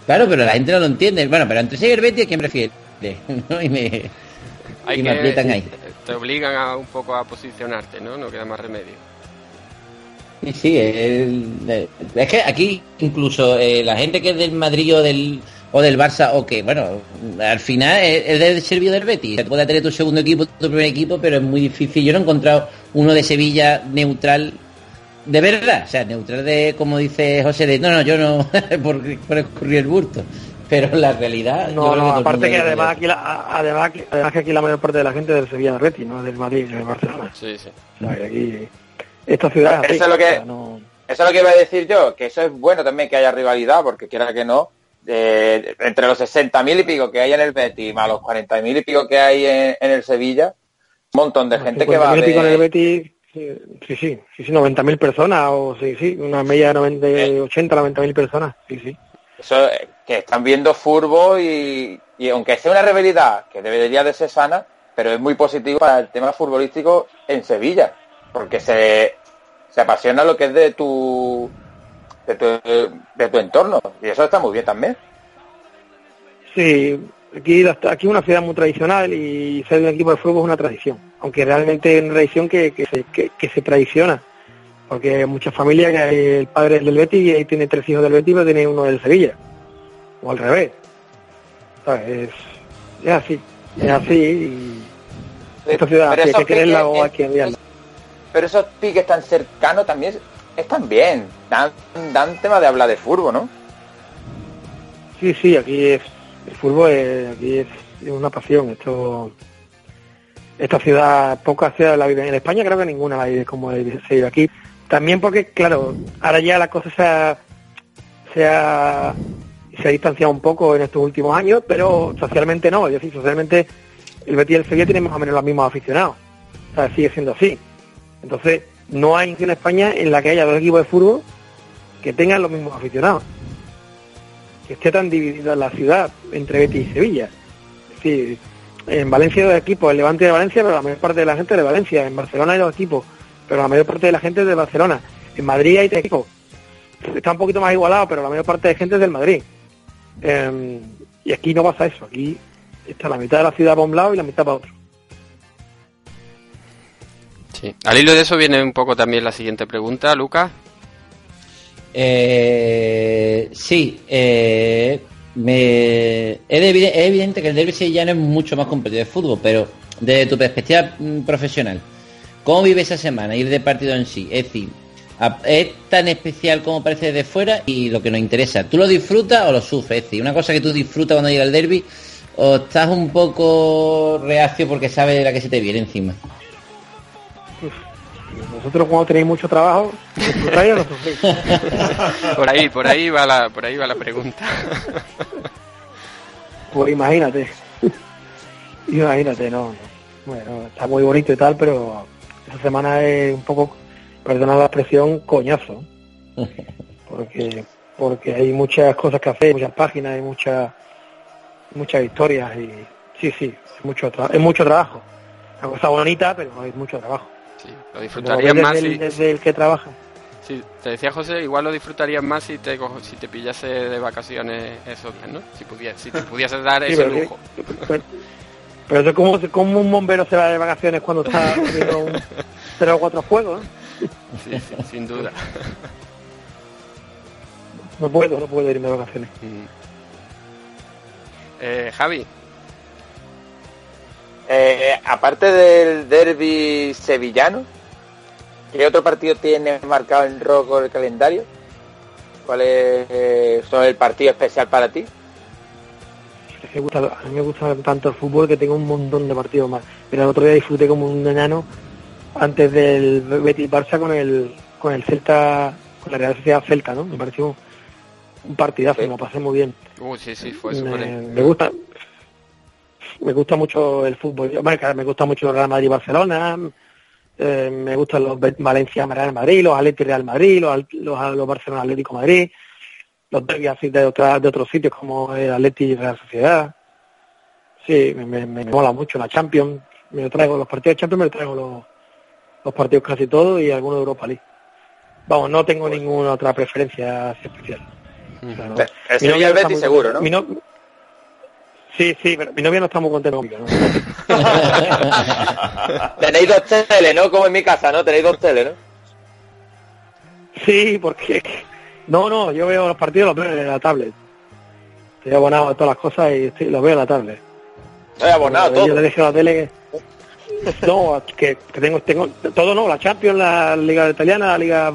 Claro, pero la gente no lo entiende. Bueno, pero entre Sevilla y el Betis, ¿quién prefiere? (laughs) ¿No? Y me, Hay y me que, aprietan ahí. te obligan a un poco a posicionarte, ¿no? No queda más remedio. Sí, sí, el- es que aquí incluso eh, la gente que es del Madrid o del, o del Barça o que, bueno, al final es, es del servicio del Betis. Te puede tener tu segundo equipo, tu primer equipo, pero es muy difícil. Yo no he encontrado uno de Sevilla neutral de verdad, o sea, neutral de, como dice José, de no, no, yo no, (laughs) por, por escurrir el burto. Pero la realidad... yo No, creo que no, aparte que además aquí, la, además, además que aquí la mayor parte de la gente es del Sevilla del Betis, no del Madrid ni del Barcelona. Sí, sí. O sea, que aquí, esta ciudad es Eso es lo que, no- eso es lo que iba a decir yo, que eso es bueno también que haya rivalidad, porque quiera que no, eh, entre los 60.000 y pico que hay en el Betis, más los 40.000 y pico que hay en, en el Sevilla, un montón de gente que va a 50.000 y pico en el ver... Betis, sí, sí, sí, sí, sí 90.000 personas, o sí, sí, una media de 90, 80, 90.000 personas, sí, sí. Eso, eh, que están viendo fútbol y, y aunque sea una rivalidad que debería de ser sana, pero es muy positivo para el tema futbolístico en Sevilla, porque se, se apasiona lo que es de tu, de tu de tu entorno y eso está muy bien también. Sí, aquí, aquí es una ciudad muy tradicional y ser de un equipo de fútbol es una tradición, aunque realmente es una tradición que, que, se, que, que se tradiciona, porque hay muchas familias que hay- el padre es del Betis y ahí tiene tres hijos del Betis, pero tiene uno del Sevilla, o al revés. ¿Sabes? Es, es así, es así y esta ciudad hay que quererla o hay que odiarla. Pero esos piques tan cercanos también están bien, dan, dan tema de hablar de fútbol, ¿no? Sí, sí, aquí es el fútbol, es, aquí es, una pasión. Esto, esta ciudad, pocas ciudades la viven. En España creo que ninguna la como se vive aquí. También porque, claro, ahora ya la cosa se ha, se ha, se ha distanciado un poco en estos últimos años, pero socialmente no. Es decir, socialmente el Betis y el Sevilla tienen más o menos los mismos aficionados. O sea, sigue siendo así. Entonces, no hay en España en la que haya dos equipos de fútbol que tengan los mismos aficionados que esté tan dividida la ciudad entre Betis y Sevilla. Es decir, en Valencia hay dos equipos, el Levante de Valencia, pero la mayor parte de la gente es de Valencia. En Barcelona hay dos equipos, pero la mayor parte de la gente es de Barcelona. En Madrid hay tres equipos. Está un poquito más igualado, pero la mayor parte de gente es del Madrid. Eh, y aquí no pasa eso. Aquí está la mitad de la ciudad para un lado y la mitad para otro. Sí. Al hilo de eso viene un poco también la siguiente pregunta, Lucas. Eh, sí, eh, me, es, evi- es evidente que el derby sevillano es mucho más competitivo de fútbol, pero desde tu perspectiva mm, profesional, ¿cómo vive esa semana, ir de partido en sí? Es decir, ¿es tan especial como parece desde fuera? Y lo que nos interesa, ¿tú lo disfrutas o lo sufres? Es decir, una cosa que tú disfrutas cuando llega el derby, o estás un poco reacio porque sabes la que se te viene encima. Vosotros cuando tenéis mucho trabajo, disfrutáis o lo sufrís. (laughs) Por ahí, por ahí va la, por ahí va la pregunta. Pues imagínate. imagínate, no, no. Bueno, está muy bonito y tal, pero esta semana es un poco, perdona la expresión, coñazo. Porque porque hay muchas cosas que hacer, muchas páginas, hay muchas muchas historias y sí, sí, es mucho, es mucho trabajo. Una cosa bonita, pero es mucho trabajo. Sí, lo disfrutarías más si... desde el que trabaja. Sí, te decía José, igual lo disfrutarías más si te cojo- si te pillase de vacaciones esos días, ¿no? Si, pudies, si te pudieses dar Sí, ese que- lujo. Pero, pero como, como un bombero se va de vacaciones cuando está (laughs) haciendo un tres o cuatro fuegos. ¿no? Sí, sí, sin duda. No puedo, no puedo irme de vacaciones. Eh, Javi, Eh, aparte del derby sevillano, ¿qué otro partido tienes marcado en rojo el calendario? ¿Cuál es eh, son el partido especial para ti? Me gusta- a mí me gusta tanto el fútbol que tengo un montón de partidos más. Pero el otro día disfruté como un enano antes del Betis Barça con el con el Celta, con la Real Sociedad Celta, ¿no? Me pareció un partidazo, me lo pasé muy bien. uh, sí, sí, fue me, me gusta me gusta mucho el fútbol. Yo- bueno, me gusta mucho el Real Madrid Barcelona, eh, me gustan los Valencia Real Madrid, los Atleti Real Madrid, los, Al- los, los Barcelona Atlético Madrid, los derbis así de, otra- de otros sitios como el Atleti y Real Sociedad. Sí, me, me, me mola mucho la Champions. Me lo traigo los partidos de Champions, me lo traigo los, los partidos casi todos y algunos de Europa League. Vamos, no tengo ninguna otra preferencia así especial. O sea, no- El Sevilla Betis seguro, ¿no? mi no- Sí, sí, pero mi novia no está muy contenta conmigo. ¿no? (laughs) Tenéis dos teles, ¿no? Como en mi casa, ¿no? Tenéis dos teles, ¿no? Sí, porque... No, no, yo veo los partidos los veo en la tablet. Estoy abonado a todas las cosas y estoy- los veo en la tablet. Estoy abonado Yo todo. le dejé la tele... (laughs) No, que, que tengo, tengo todo no, la Champions, la Liga Italiana, la Liga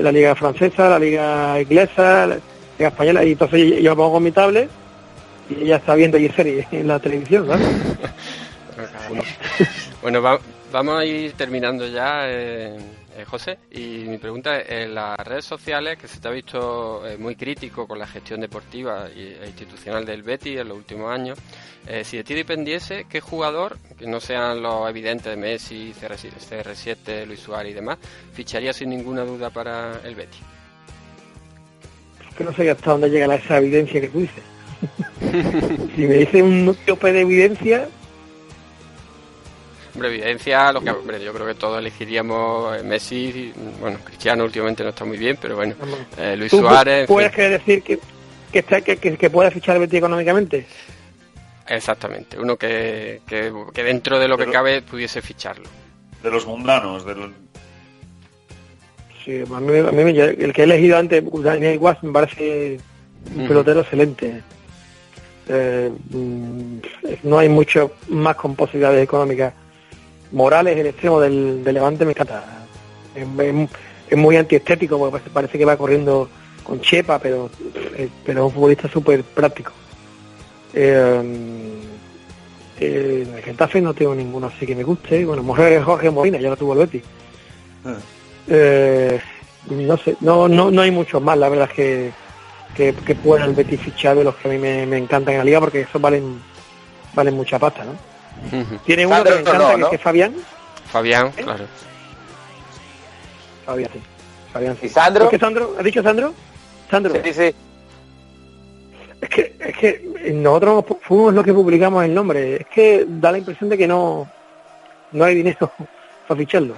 la Liga Francesa, la Liga Inglesa, la Liga Española, y entonces yo pongo con mi tablet y ella está viendo y series (laughs) en la televisión, ¿sabes? (laughs) Bueno, va- vamos a ir terminando ya, eh, eh, José. Y mi pregunta es, en las redes sociales, que se te ha visto eh, muy crítico con la gestión deportiva e institucional del Betis en los últimos años, eh, si de ti dependiese, ¿qué jugador, que no sean los evidentes de Messi, CR7, CR7, Luis Suárez y demás, ficharía sin ninguna duda para el Betis? que no sé hasta dónde llega esa evidencia que tú dices. (laughs) si me dice un tope de evidencia, Hombre, evidencia, lo que, hombre, yo creo que todos elegiríamos eh, Messi, bueno, Cristiano últimamente no está muy bien, pero bueno, eh, Luis ¿tú Suárez, en puedes fin. querer decir que que, está, que, que, que pueda fichar el Betis económicamente? Exactamente, uno que, que, que dentro de lo que cabe pudiese ficharlo. De los mundanos, de los... Sí, a mí, a mí me- el que he elegido antes, Daniel Guas, me parece un pelotero excelente. Eh, mm, no hay mucho más con posibilidades económicas. Morales, el extremo del, del Levante, me encanta. Es, es- es muy antiestético porque parece, que va corriendo con chepa, pero, eh, pero es un futbolista súper práctico. Eh, eh, en el Getafe no tengo ninguno así que me guste. Bueno, Jorge, Jorge Molina, ya lo tuvo el Betis. Eh, no sé, no, no, no hay muchos más, la verdad es que, que, que pueda el Betis fichar de los que a mí me, me encantan en la liga porque esos valen valen mucha pasta, ¿no? Tiene uno que me encanta, no, que, ¿no? que es Fabián. Fabián, claro. Fabián, sí. Fabián, sí. ¿Y Sandro? ¿Es que Sandro? ¿Has dicho Sandro? Sandro. Sí, sí. Es que, es que nosotros fuimos los que publicamos el nombre. Es que da la impresión de que no, no hay dinero (laughs) para ficharlo.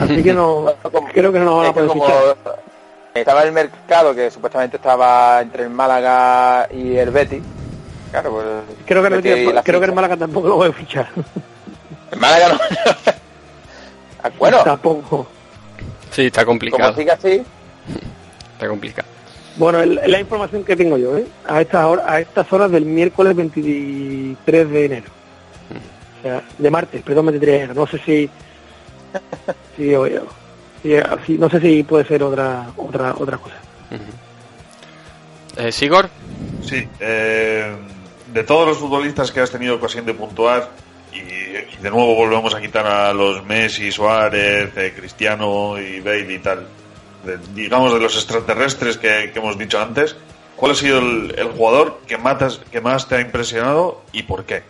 Así que no, (laughs) creo que no nos van a poder como fichar. Estaba el mercado que supuestamente estaba entre el Málaga y el Betis. Claro, pues. Creo que, el Betis creo que el. Málaga tampoco lo voy a fichar. El Málaga no. (laughs) Ah, bueno, tampoco. Sí, está como complicado. siga así, Está complicado. Bueno, el- la información que tengo yo, ¿eh? A estas horas, a estas horas del miércoles 23 de enero. O sea, de martes, perdón, 23 de enero. No sé si... (laughs) si, oye, si- no sé si puede ser otra otra otra cosa. Eh, Sigor, Sí, eh, de todos los futbolistas que has tenido ocasión de puntuar, y, y de nuevo volvemos a quitar a los Messi, Suárez, eh, Cristiano y Bale y tal, de- digamos de los extraterrestres que, que hemos dicho antes, ¿cuál ha sido el, el jugador que más, que más te ha impresionado y por qué?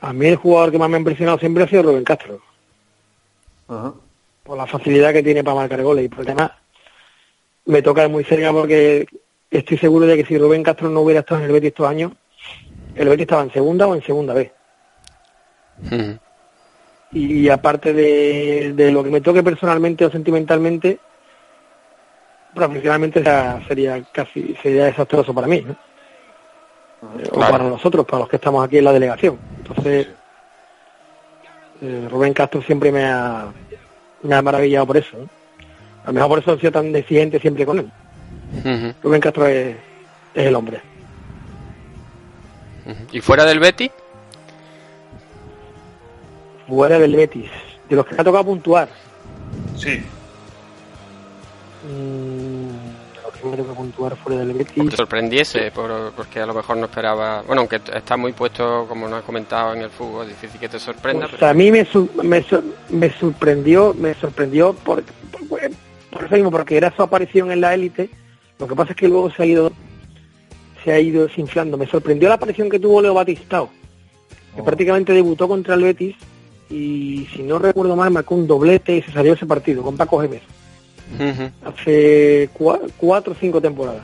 A mí el jugador que más me ha impresionado siempre ha sido Rubén Castro. Por la facilidad que tiene para marcar goles y porque además me toca muy cerca porque estoy seguro de que si Rubén Castro no hubiera estado en el Betis estos años, el Betis estaba en segunda o en segunda vez. Y aparte de, de lo que me toque personalmente o sentimentalmente, profesionalmente sería, sería casi sería desastroso para mí, ¿no? Eh, o para nosotros, para los que estamos aquí en la delegación. Entonces, eh, Rubén Castro siempre me ha, me ha maravillado por eso. ¿no? A lo mejor por eso he sido tan exigente siempre con él. Rubén Castro es, es el hombre. ¿y fuera del Betty? Fuera del Betis. De los que me ha tocado puntuar. Sí, mm, los que me puntuar fuera del Betis. Que te sorprendiese, por- porque a lo mejor no esperaba. Bueno, aunque está muy puesto, como nos has comentado en el fútbol, es difícil que te sorprenda. Pues pero- a mí me, su- me, me sorprendió, me sorprendió por, por, por eso mismo, porque era su aparición en la élite. Lo que pasa es que luego se ha ido se ha ido desinflando. Me sorprendió la aparición que tuvo Leo Batistao, que prácticamente debutó contra el Betis y si no recuerdo mal marcó un doblete y se salió ese partido con Paco Hace cua- cuatro o cinco temporadas.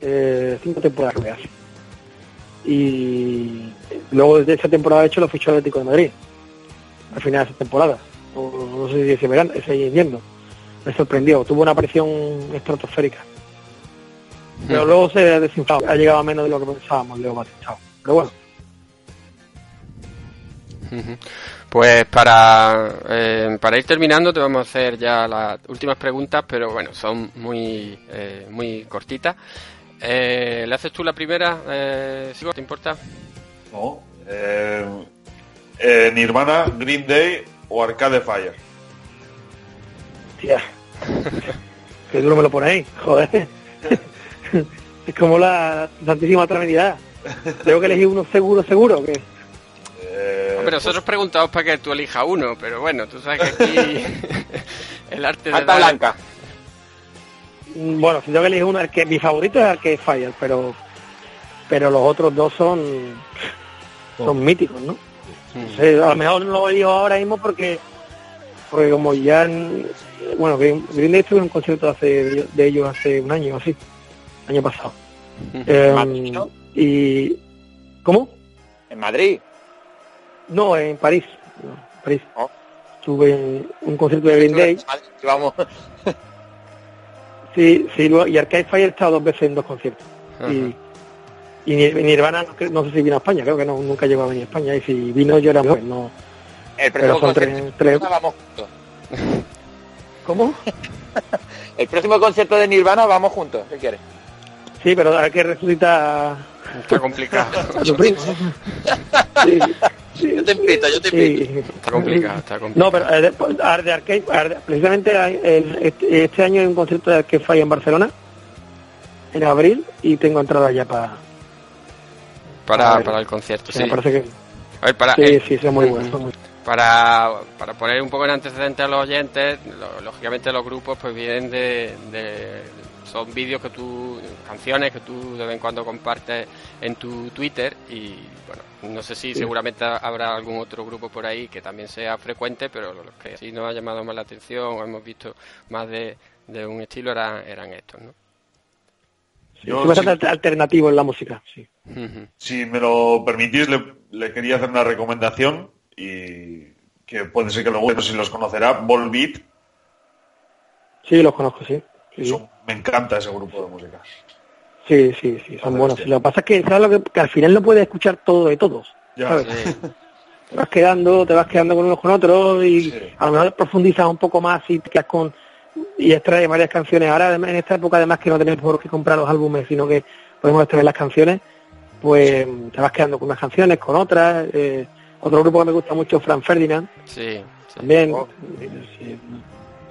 Eh, cinco temporadas que hace. Y luego desde esa temporada de hecho lo fichó Atlético de Madrid. Al final de esa temporada. O no sé si ese verano, ese invierno. Me sorprendió. Tuvo una aparición estratosférica. Pero luego se ha desinflado. Ha llegado a menos de lo que pensábamos, Leo Batistao. Pero bueno. Pues para, eh, para ir terminando te vamos a hacer ya las últimas preguntas, pero bueno, son muy, eh, muy cortitas. Eh, ¿Le haces tú la primera, eh, ¿Te importa? no. Eh, eh, Nirvana, Green Day o Arcade Fire. tía. (laughs) que duro me lo ponéis, joder. es como la Santísima Trinidad. Tengo que elegir uno seguro, seguro. que Eh, Hombre, nosotros preguntamos para que tú elijas uno, pero bueno, tú sabes que aquí (laughs) el arte de dar- blanca. Mm, Bueno, si tengo que elegir uno, el que mi favorito es Arcade Fire, pero pero los otros dos son son míticos, ¿no? Sé, a lo mejor no lo elijo ahora mismo porque porque como ya en- bueno, Green Green Day estuvo en un concierto hace de ellos hace un año así, año pasado. Eh, Madrid, ¿no? y ¿cómo? En Madrid. No, en París. No, París. Oh. Estuve en un concierto de Green Day. Vamos. (laughs) Sí, sí, luego- y Arcade Fire he estado dos veces en dos conciertos. Y, y Nir- Nirvana, no, sé si vino a España, creo que no, nunca llegó a venir a España. Y si vino yo era joven, no. El próximo son concierto tres, tres- Nirvana vamos juntos. (laughs) ¿Cómo? (laughs) El próximo concierto de Nirvana vamos juntos. ¿Qué quieres? Sí, pero hay que resucitar Está complicado. Yo te invito, yo te invito. sí. Está complicado, está complicado. No, pero eh, de, de Arcade, de- precisamente el- este, este año hay un concierto de Arcade Fire en Barcelona en abril y tengo entrada ya para. para, para el concierto, sí. Me parece que A ver, para, sí, eh, sí, son muy buenos. son muy- para, para poner un poco en antecedente a los oyentes, lo- lógicamente los grupos pues vienen de, de- son vídeos que tú, canciones que tú de vez en cuando compartes en tu Twitter y bueno, no sé si Sí. seguramente habrá algún otro grupo por ahí que también sea frecuente, pero los que sí nos ha llamado más la atención o hemos visto más de, de un estilo eran, eran estos, ¿no? Yo, es bastante si- al- alternativo en la música, sí. Si me lo permitís, le, le quería hacer una recomendación y que puede ser que luego, no sé si los conocerá, Volbeat. Sí, los conozco, sí. Sí, Me encanta ese grupo de música. sí, sí, sí, son buenos. Lo que pasa es que, ¿sabes lo que, que al final no puedes escuchar todo de todos. Ya. ¿sabes? Te vas quedando, te vas quedando con unos con otros y a lo mejor profundizas un poco más y te quedas con y extraes varias canciones. Ahora en esta época además que no tenemos por qué comprar los álbumes, sino que podemos extraer las canciones, pues te vas quedando con unas canciones, con otras. eh, otro grupo que me gusta mucho, Fran Ferdinand, Sí, también. Sí,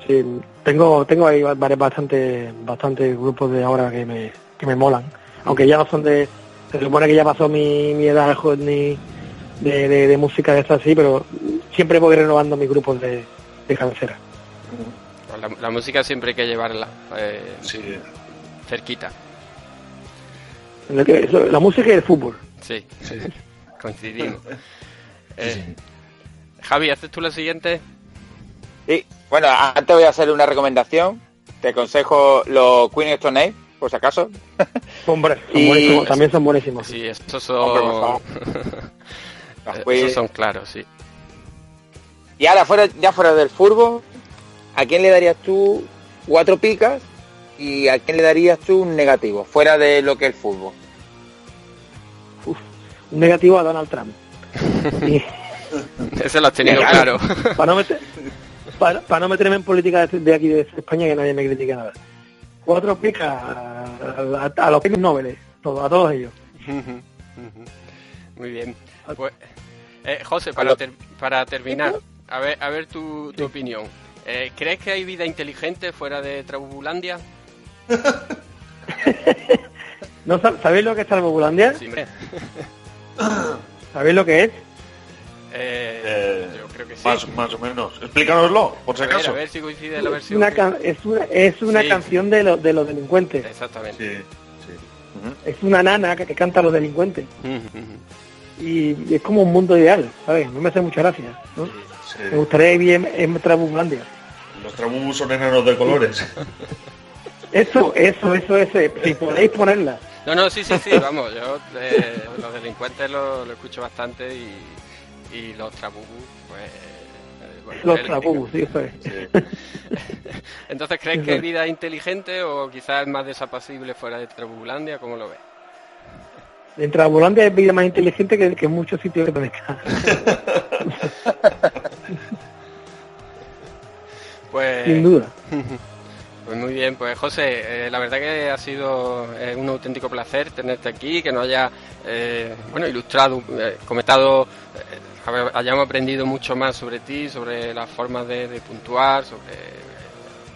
sí, tengo tengo ahí varios bastante bastante grupos de ahora que me que me molan, aunque ya no son de se supone que ya pasó mi, mi edad ni de, de, de música de esta así, pero siempre voy renovando mis grupos de, de cabecera. La, la música siempre hay que llevarla eh, cerquita. Que- eso, La música y el fútbol. Sí, coincidimos. (laughs) Eh, Javi, ¿haces tú la siguiente? Sí, bueno, antes voy a hacer una recomendación. Te aconsejo los Queen Stone Age, por si acaso. Hombre, son Y- buenísimos, también son buenísimos. Sí, estos son... favor. (laughs) Queen. Esos son claros, sí. Y ahora, fuera, ya fuera del fútbol, ¿a quién le darías tú cuatro picas y a quién le darías tú un negativo, fuera de lo que es el fútbol? Un negativo a Donald Trump. (laughs) Ese lo has tenido claro. para, no meter- (laughs) para, para no meterme en política de, de aquí de España que nadie me critique nada. Cuatro picas a, a- a los premios Nobel, todos- a todos ellos. (laughs) Muy bien. Pues, eh, José, para, ter- para terminar, a ver, a ver tu, tu opinión. Eh, ¿Crees que hay vida inteligente fuera de Trabulandia? (laughs) ¿No sab- ¿Sabéis lo que es Salvobulandia? Sí, hombre. (laughs) ¿Sabéis lo que es? Eh, yo creo que sí. Más, más o menos. Explícanoslo, por si A ver, acaso. a ver si coincide la Es versión. una, que- es una, es una Sí, canción de, los de los delincuentes. Exactamente. Es una nana que, que canta a los delincuentes. Y, y es como un mundo ideal, ¿sabes? No me hace mucha gracia. ¿no? Sí. Me gustaría vivir en, en Trabulandia. Los trabús son enanos de colores. (laughs) Eso, eso, eso, eso. Si podéis ponerla. No, no, sí, sí, sí, vamos, yo eh, los delincuentes lo, lo escucho bastante y, y los trabús, pues... eh, bueno, Los el- trabús, sí, eso es. (laughs) Entonces, ¿crees que vida inteligente o quizás es más desapacible fuera de Trabulandia? ¿Cómo lo ves? En Trabulandia es vida más inteligente que, que en muchos sitios que tenéis. (laughs) Pues, Sin duda. (laughs) Pues muy bien, pues José, eh, la verdad que ha sido eh, un auténtico placer tenerte aquí, que nos haya eh, bueno ilustrado, eh, comentado, eh, hayamos aprendido mucho más sobre ti, sobre las formas de, puntuar, sobre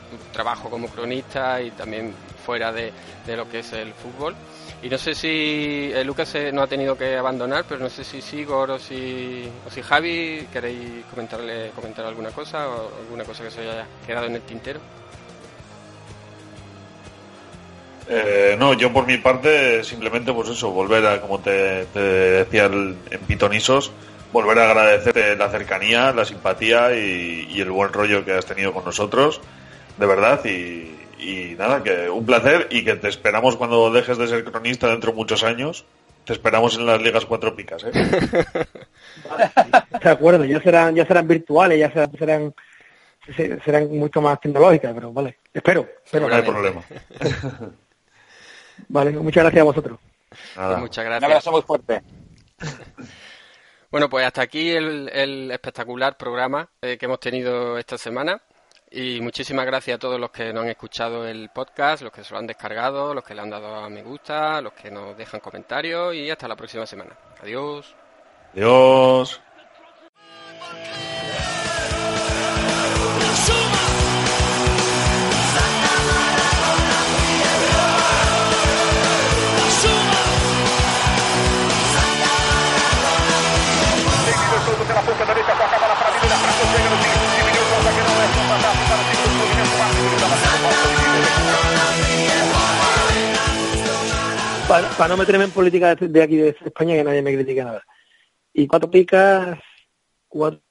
tu trabajo como cronista y también fuera de, de lo que es el fútbol. Y no sé si eh, Lucas no ha tenido que abandonar, pero no sé si Sigor o si, o si Javi queréis comentarle comentar alguna cosa o alguna cosa que se haya quedado en el tintero. Eh, no, yo por mi parte simplemente pues eso, volver a, como te, decía en Pitonisos, volver a agradecerte la cercanía, la simpatía y, y el buen rollo que has tenido con nosotros, de verdad, y, y nada, que un placer y que te esperamos cuando dejes de ser cronista dentro de muchos años, te esperamos en las ligas cuatro picas, ¿eh? (laughs) De acuerdo, ya serán, ya serán virtuales, ya serán, serán, se- serán mucho más tecnológicas, pero vale. Espero, espero. no hay problema. Vale, muchas gracias a vosotros. Nada. Muchas Un gracias. abrazo muy fuerte. Bueno, pues hasta aquí el, espectacular programa eh, que hemos tenido esta semana. Y muchísimas gracias a todos los que nos han escuchado el podcast, los que se lo han descargado, los que le han dado a me gusta, los que nos dejan comentarios y hasta la próxima semana. Adiós. Adiós. Para, para no meterme en política de, de aquí de España que nadie me critique nada. Y cuatro picas, cuatro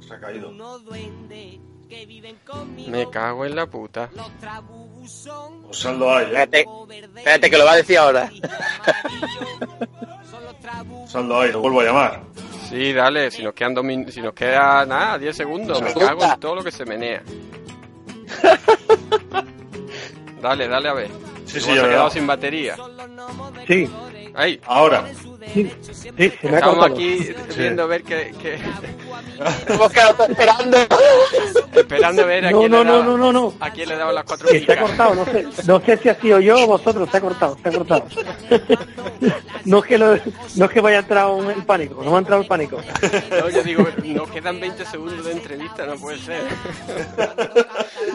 Se ha caído. Me cago en la puta. Pues saldo hay, ¿eh? Espérate, espérate que lo va a decir ahora. Saldo hay, lo vuelvo a llamar. Sí, dale, si nos quedan dos min- si nos queda nada, 10 segundos, me cago en todo lo que se menea. (laughs) dale, dale a ver. Sí, sí, ha veo. quedado sin batería. Sí, Ahí. Ahora. sí, sí, se me ha Estamos cortado. aquí viendo a ver que, que- Hemos (laughs) quedado esperando. esperando a ver a No, quién no, le no, daba, no, no, no. a quién le daba las cuatro Que se ha cortado, no sé, no sé si ha sido yo o vosotros, se ha cortado, se ha cortado. (laughs) No es que, lo- no es que vaya a entrar un- el pánico, no me ha entrado el pánico. No, yo digo, nos quedan 20 segundos de entrevista, no puede ser.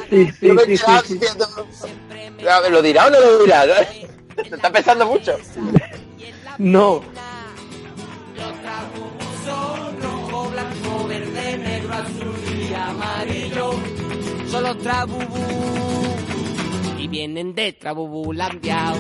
Sí, sí, sí, sí, sí. ¿Lo dirá o no lo dirá? (laughs) Se está pensando mucho. No, los trabubú y vienen de Trabubulandia.